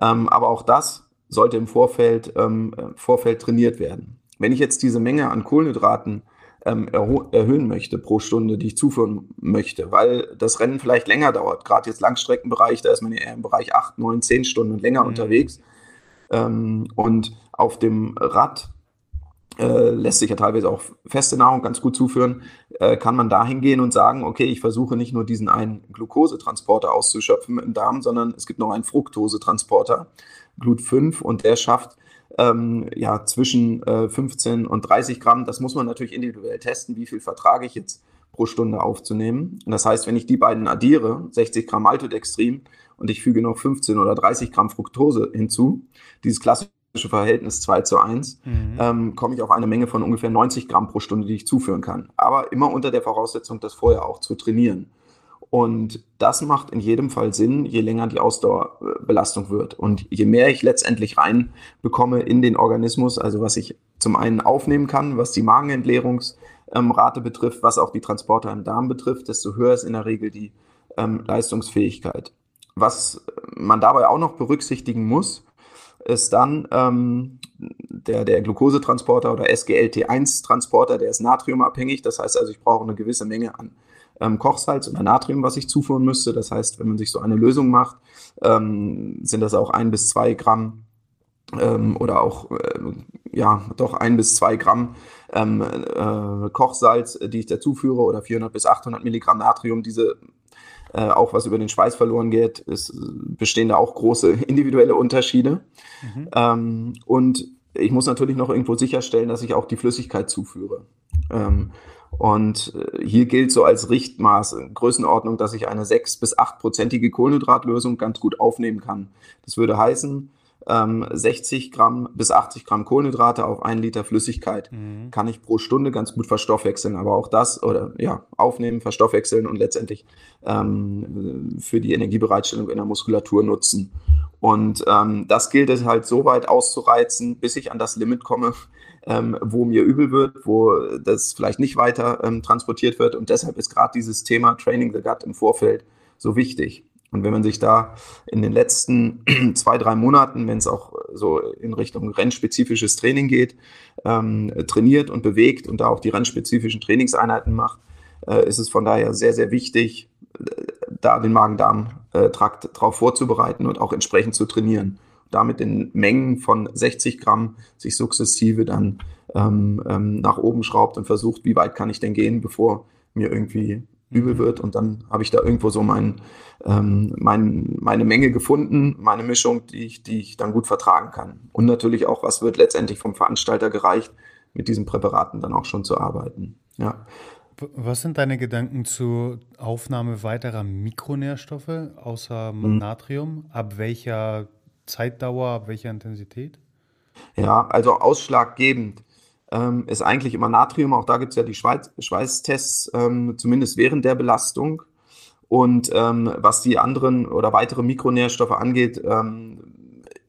Ähm, aber auch das sollte im Vorfeld, ähm, Vorfeld trainiert werden. Wenn ich jetzt diese Menge an Kohlenhydraten ähm, erhöhen möchte pro Stunde, die ich zuführen möchte, weil das Rennen vielleicht länger dauert. Gerade jetzt Langstreckenbereich, da ist man eher im Bereich 8, 9, 10 Stunden und länger mhm. unterwegs. Ähm, und auf dem Rad äh, lässt sich ja teilweise auch feste Nahrung ganz gut zuführen, äh, kann man dahin gehen und sagen, okay, ich versuche nicht nur diesen einen Glukosetransporter auszuschöpfen im Darm, sondern es gibt noch einen Fructosetransporter, Glut5, und der schafft ähm, ja, zwischen äh, 15 und 30 Gramm. Das muss man natürlich individuell testen, wie viel vertrage ich jetzt pro Stunde aufzunehmen. Und das heißt, wenn ich die beiden addiere, 60 Gramm Maltodextrin und ich füge noch 15 oder 30 Gramm Fructose hinzu, dieses klassische Verhältnis 2 zu 1, mhm. ähm, komme ich auf eine Menge von ungefähr 90 Gramm pro Stunde, die ich zuführen kann. Aber immer unter der Voraussetzung, das vorher auch zu trainieren. Und das macht in jedem Fall Sinn, je länger die Ausdauerbelastung wird. Und je mehr ich letztendlich reinbekomme in den Organismus, also was ich zum einen aufnehmen kann, was die Magenentleerungsrate betrifft, was auch die Transporter im Darm betrifft, desto höher ist in der Regel die ähm, Leistungsfähigkeit. Was man dabei auch noch berücksichtigen muss, ist dann ähm, der, der Glukosetransporter oder SGLT1-Transporter, der ist natriumabhängig. Das heißt also, ich brauche eine gewisse Menge an ähm, Kochsalz oder Natrium, was ich zuführen müsste. Das heißt, wenn man sich so eine Lösung macht, ähm, sind das auch ein bis zwei Gramm ähm, oder auch, äh, ja, doch ein bis zwei Gramm ähm, äh, Kochsalz, die ich dazu führe oder 400 bis 800 Milligramm Natrium. Diese äh, auch was über den Schweiß verloren geht, ist, bestehen da auch große [laughs] individuelle Unterschiede. Mhm. Ähm, und ich muss natürlich noch irgendwo sicherstellen, dass ich auch die Flüssigkeit zuführe. Ähm, und äh, hier gilt so als Richtmaß, Größenordnung, dass ich eine 6- bis 8-prozentige Kohlenhydratlösung ganz gut aufnehmen kann. Das würde heißen, 60 ähm, Gramm bis 80 Gramm Kohlenhydrate auf einen Liter Flüssigkeit mhm. kann ich pro Stunde ganz gut verstoffwechseln. Aber auch das oder ja, aufnehmen, verstoffwechseln und letztendlich ähm, für die Energiebereitstellung in der Muskulatur nutzen. Und ähm, das gilt es halt so weit auszureizen, bis ich an das Limit komme, ähm, wo mir übel wird, wo das vielleicht nicht weiter ähm, transportiert wird. Und deshalb ist gerade dieses Thema Training the Gut im Vorfeld so wichtig. Und wenn man sich da in den letzten [clears throat] zwei, drei Monaten, wenn es auch so in Richtung rennspezifisches Training geht, ähm, trainiert und bewegt und da auch die rennspezifischen Trainingseinheiten macht, äh, ist es von daher sehr, sehr wichtig, da den Magen-Darm-Trakt darauf vorzubereiten und auch entsprechend zu trainieren damit in Mengen von 60 Gramm sich sukzessive dann ähm, ähm, nach oben schraubt und versucht, wie weit kann ich denn gehen, bevor mir irgendwie übel wird. Und dann habe ich da irgendwo so mein, ähm, mein, meine Menge gefunden, meine Mischung, die ich, die ich dann gut vertragen kann. Und natürlich auch, was wird letztendlich vom Veranstalter gereicht, mit diesen Präparaten dann auch schon zu arbeiten. Ja. Was sind deine Gedanken zur Aufnahme weiterer Mikronährstoffe außer mhm. Natrium? Ab welcher Zeitdauer, welcher Intensität? Ja, also ausschlaggebend ähm, ist eigentlich immer Natrium. Auch da gibt es ja die Schweiz Schweißtests, ähm, zumindest während der Belastung. Und ähm, was die anderen oder weitere Mikronährstoffe angeht, ähm,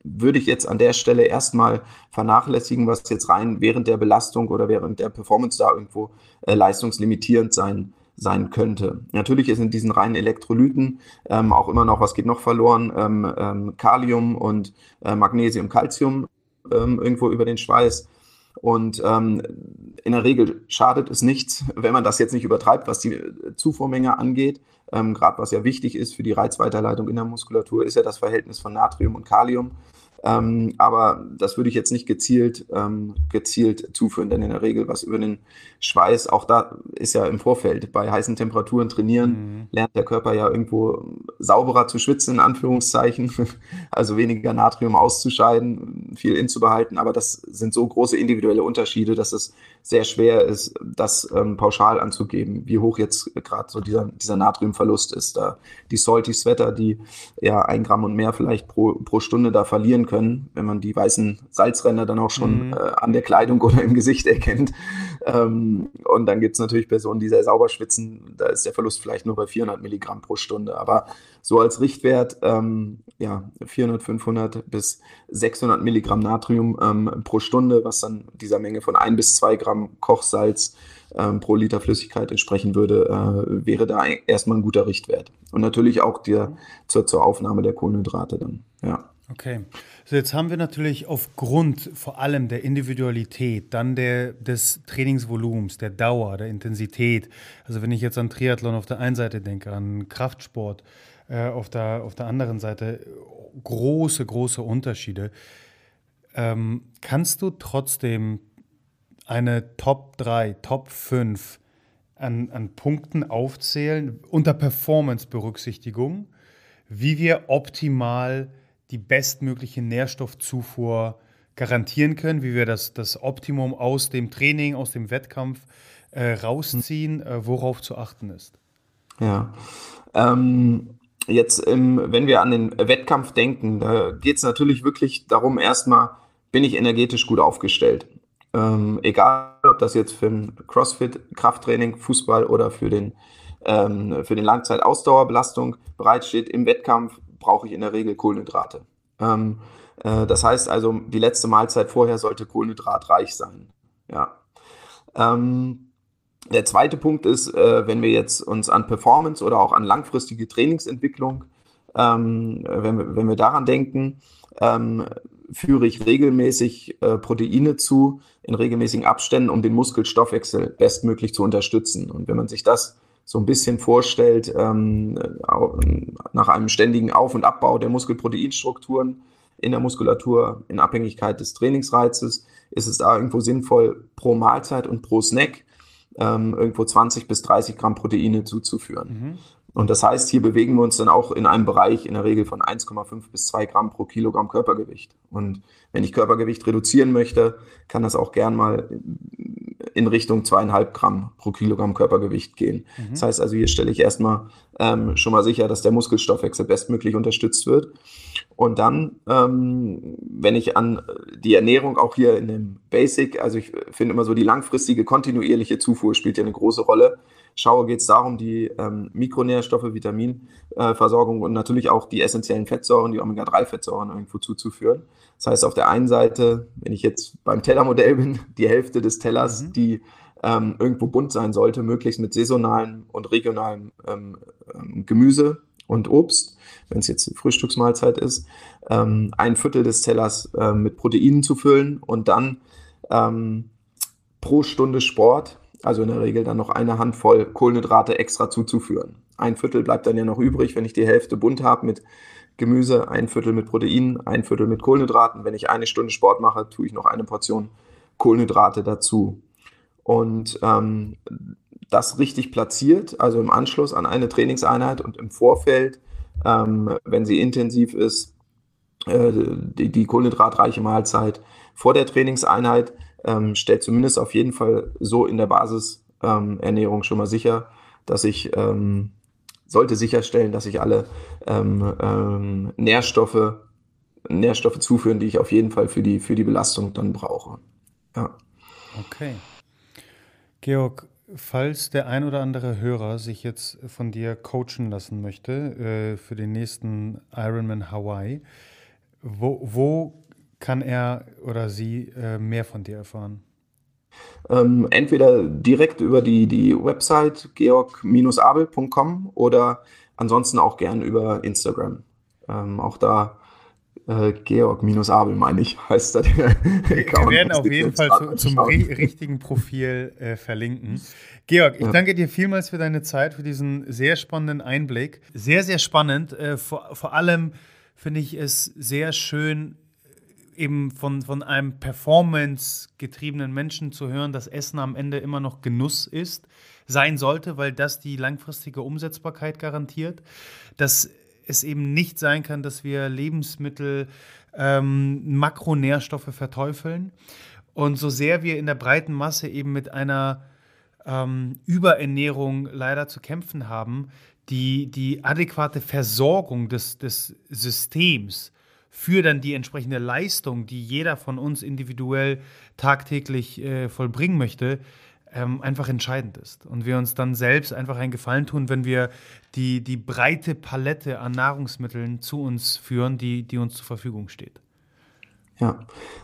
würde ich jetzt an der Stelle erstmal vernachlässigen, was jetzt rein während der Belastung oder während der Performance da irgendwo äh, leistungslimitierend sein sein könnte. Natürlich ist in diesen reinen Elektrolyten ähm, auch immer noch, was geht noch verloren, ähm, ähm, Kalium und äh, Magnesium, Calcium ähm, irgendwo über den Schweiß. Und ähm, in der Regel schadet es nichts, [laughs] wenn man das jetzt nicht übertreibt, was die Zufuhrmenge angeht. Ähm, Gerade was ja wichtig ist für die Reizweiterleitung in der Muskulatur, ist ja das Verhältnis von Natrium und Kalium. Ähm, aber das würde ich jetzt nicht gezielt, ähm, gezielt zuführen, denn in der Regel was über den Schweiß, auch da ist ja im Vorfeld bei heißen Temperaturen trainieren, mhm. lernt der Körper ja irgendwo sauberer zu schwitzen, in Anführungszeichen, [laughs] also weniger Natrium auszuscheiden, viel inzubehalten, aber das sind so große individuelle Unterschiede, dass es sehr schwer ist, das ähm, pauschal anzugeben, wie hoch jetzt gerade so dieser, dieser Natriumverlust ist. Da die Salty Sweater, die ja ein Gramm und mehr vielleicht pro, pro Stunde da verlieren können, wenn man die weißen Salzränder dann auch schon mhm. äh, an der Kleidung oder im Gesicht erkennt. Ähm, und dann gibt es natürlich Personen, die sehr sauber schwitzen, da ist der Verlust vielleicht nur bei 400 Milligramm pro Stunde. Aber so als Richtwert, ähm, ja, 400, 500 bis 600 Milligramm Natrium ähm, pro Stunde, was dann dieser Menge von ein bis zwei Gramm Kochsalz ähm, pro Liter Flüssigkeit entsprechen würde, äh, wäre da erstmal ein guter Richtwert. Und natürlich auch der, zur, zur Aufnahme der Kohlenhydrate dann, ja. Okay. So, jetzt haben wir natürlich aufgrund vor allem der Individualität, dann der, des Trainingsvolumens, der Dauer, der Intensität. Also wenn ich jetzt an Triathlon auf der einen Seite denke, an Kraftsport, äh, auf, der, auf der anderen Seite große, große Unterschiede. Ähm, kannst du trotzdem eine Top 3, Top 5 an, an Punkten aufzählen, unter Performance-Berücksichtigung, wie wir optimal die bestmögliche Nährstoffzufuhr garantieren können, wie wir das, das Optimum aus dem Training, aus dem Wettkampf äh, rausziehen, äh, worauf zu achten ist? Ja, ähm, jetzt, ähm, wenn wir an den Wettkampf denken, da geht es natürlich wirklich darum, erstmal, bin ich energetisch gut aufgestellt. Ähm, egal, ob das jetzt für ein CrossFit, Krafttraining, Fußball oder für den, ähm, für den Langzeit-Ausdauerbelastung bereitsteht, im Wettkampf brauche ich in der Regel Kohlenhydrate. Ähm, äh, das heißt also, die letzte Mahlzeit vorher sollte kohlenhydratreich sein. Ja. Ähm, der zweite Punkt ist, äh, wenn wir jetzt uns an Performance oder auch an langfristige Trainingsentwicklung, ähm, wenn, wir, wenn wir daran denken, ähm, führe ich regelmäßig äh, Proteine zu in regelmäßigen Abständen, um den Muskelstoffwechsel bestmöglich zu unterstützen. Und wenn man sich das so ein bisschen vorstellt, ähm, nach einem ständigen Auf- und Abbau der Muskelproteinstrukturen in der Muskulatur in Abhängigkeit des Trainingsreizes, ist es da irgendwo sinnvoll, pro Mahlzeit und pro Snack ähm, irgendwo 20 bis 30 Gramm Proteine zuzuführen. Mhm. Und das heißt, hier bewegen wir uns dann auch in einem Bereich in der Regel von 1,5 bis 2 Gramm pro Kilogramm Körpergewicht. Und wenn ich Körpergewicht reduzieren möchte, kann das auch gern mal in Richtung zweieinhalb Gramm pro Kilogramm Körpergewicht gehen. Mhm. Das heißt also, hier stelle ich erstmal ähm, schon mal sicher, dass der Muskelstoffwechsel bestmöglich unterstützt wird. Und dann, ähm, wenn ich an die Ernährung auch hier in dem Basic, also ich finde immer so die langfristige, kontinuierliche Zufuhr spielt ja eine große Rolle. Schaue, geht es darum, die ähm, Mikronährstoffe, Vitaminversorgung äh, und natürlich auch die essentiellen Fettsäuren, die Omega-3-Fettsäuren irgendwo zuzuführen. Das heißt, auf der einen Seite, wenn ich jetzt beim Tellermodell bin, [laughs] die Hälfte des Tellers, mhm. die ähm, irgendwo bunt sein sollte, möglichst mit saisonalem und regionalem ähm, ähm Gemüse und Obst, wenn es jetzt Frühstücksmahlzeit ist, ähm, ein Viertel des Tellers äh, mit Proteinen zu füllen und dann ähm, pro Stunde Sport, also in der Regel dann noch eine Handvoll Kohlenhydrate extra zuzuführen. Ein Viertel bleibt dann ja noch übrig, wenn ich die Hälfte bunt habe mit Gemüse, ein Viertel mit Proteinen, ein Viertel mit Kohlenhydraten. Wenn ich eine Stunde Sport mache, tue ich noch eine Portion Kohlenhydrate dazu. Und ähm, das richtig platziert, also im Anschluss an eine Trainingseinheit und im Vorfeld, ähm, wenn sie intensiv ist, äh, die, die, kohlenhydratreiche Mahlzeit vor der Trainingseinheit, ähm, stellt zumindest auf jeden Fall so in der Basisernährung ähm, schon mal sicher, dass ich ähm, sollte sicherstellen, dass ich alle ähm, ähm, Nährstoffe, Nährstoffe zuführen, die ich auf jeden Fall für die, für die Belastung dann brauche. Ja. Okay. Georg, falls der ein oder andere Hörer sich jetzt von dir coachen lassen möchte äh, für den nächsten Ironman Hawaii, wo, wo kann er oder sie äh, mehr von dir erfahren? Ähm, entweder direkt über die, die Website georg-abel.com oder ansonsten auch gern über Instagram. Ähm, auch da äh, Georg-Abel, meine ich, [laughs] heißt da der Account. Wir werden auf jeden Fall zu, zum richtigen Profil äh, verlinken. Georg, ich ja. danke dir vielmals für deine Zeit, für diesen sehr spannenden Einblick. Sehr, sehr spannend. Äh, vor, vor allem finde ich es sehr schön, eben von, von einem performance-getriebenen Menschen zu hören, dass Essen am Ende immer noch Genuss ist, sein sollte, weil das die langfristige Umsetzbarkeit garantiert. Dass es eben nicht sein kann, dass wir Lebensmittel, ähm, Makronährstoffe verteufeln. Und so sehr wir in der breiten Masse eben mit einer ähm, Überernährung leider zu kämpfen haben, die, die adäquate Versorgung des, des Systems für dann die entsprechende Leistung, die jeder von uns individuell tagtäglich äh, vollbringen möchte, ähm, einfach entscheidend ist. Und wir uns dann selbst einfach einen Gefallen tun, wenn wir die, die breite Palette an Nahrungsmitteln zu uns führen, die, die uns zur Verfügung steht. Ja,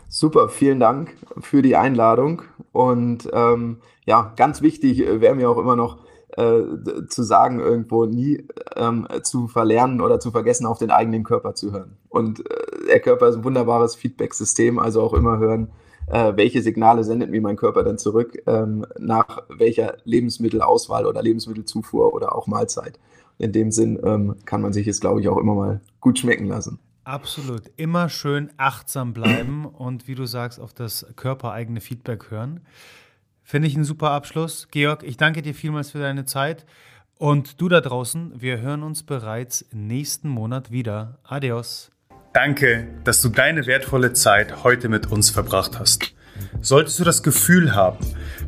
super. Vielen Dank für die Einladung. Und ähm, ja, ganz wichtig äh, wäre mir auch immer noch äh, zu sagen, irgendwo nie ähm, zu verlernen oder zu vergessen, auf den eigenen Körper zu hören. Und äh, der Körper ist ein wunderbares Feedback-System, also auch immer hören, äh, welche Signale sendet mir mein Körper dann zurück, ähm, nach welcher Lebensmittelauswahl oder Lebensmittelzufuhr oder auch Mahlzeit. In dem Sinn ähm, kann man sich es, glaube ich, auch immer mal gut schmecken lassen. Absolut. Immer schön achtsam bleiben und wie du sagst, auf das körpereigene Feedback hören. Finde ich einen super Abschluss. Georg, ich danke dir vielmals für deine Zeit. Und du da draußen, wir hören uns bereits nächsten Monat wieder. Adios. Danke, dass du deine wertvolle Zeit heute mit uns verbracht hast. Solltest du das Gefühl haben,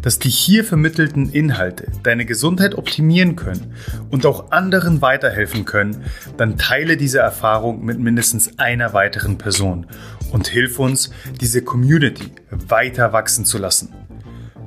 dass die hier vermittelten Inhalte deine Gesundheit optimieren können und auch anderen weiterhelfen können, dann teile diese Erfahrung mit mindestens einer weiteren Person und hilf uns, diese Community weiter wachsen zu lassen.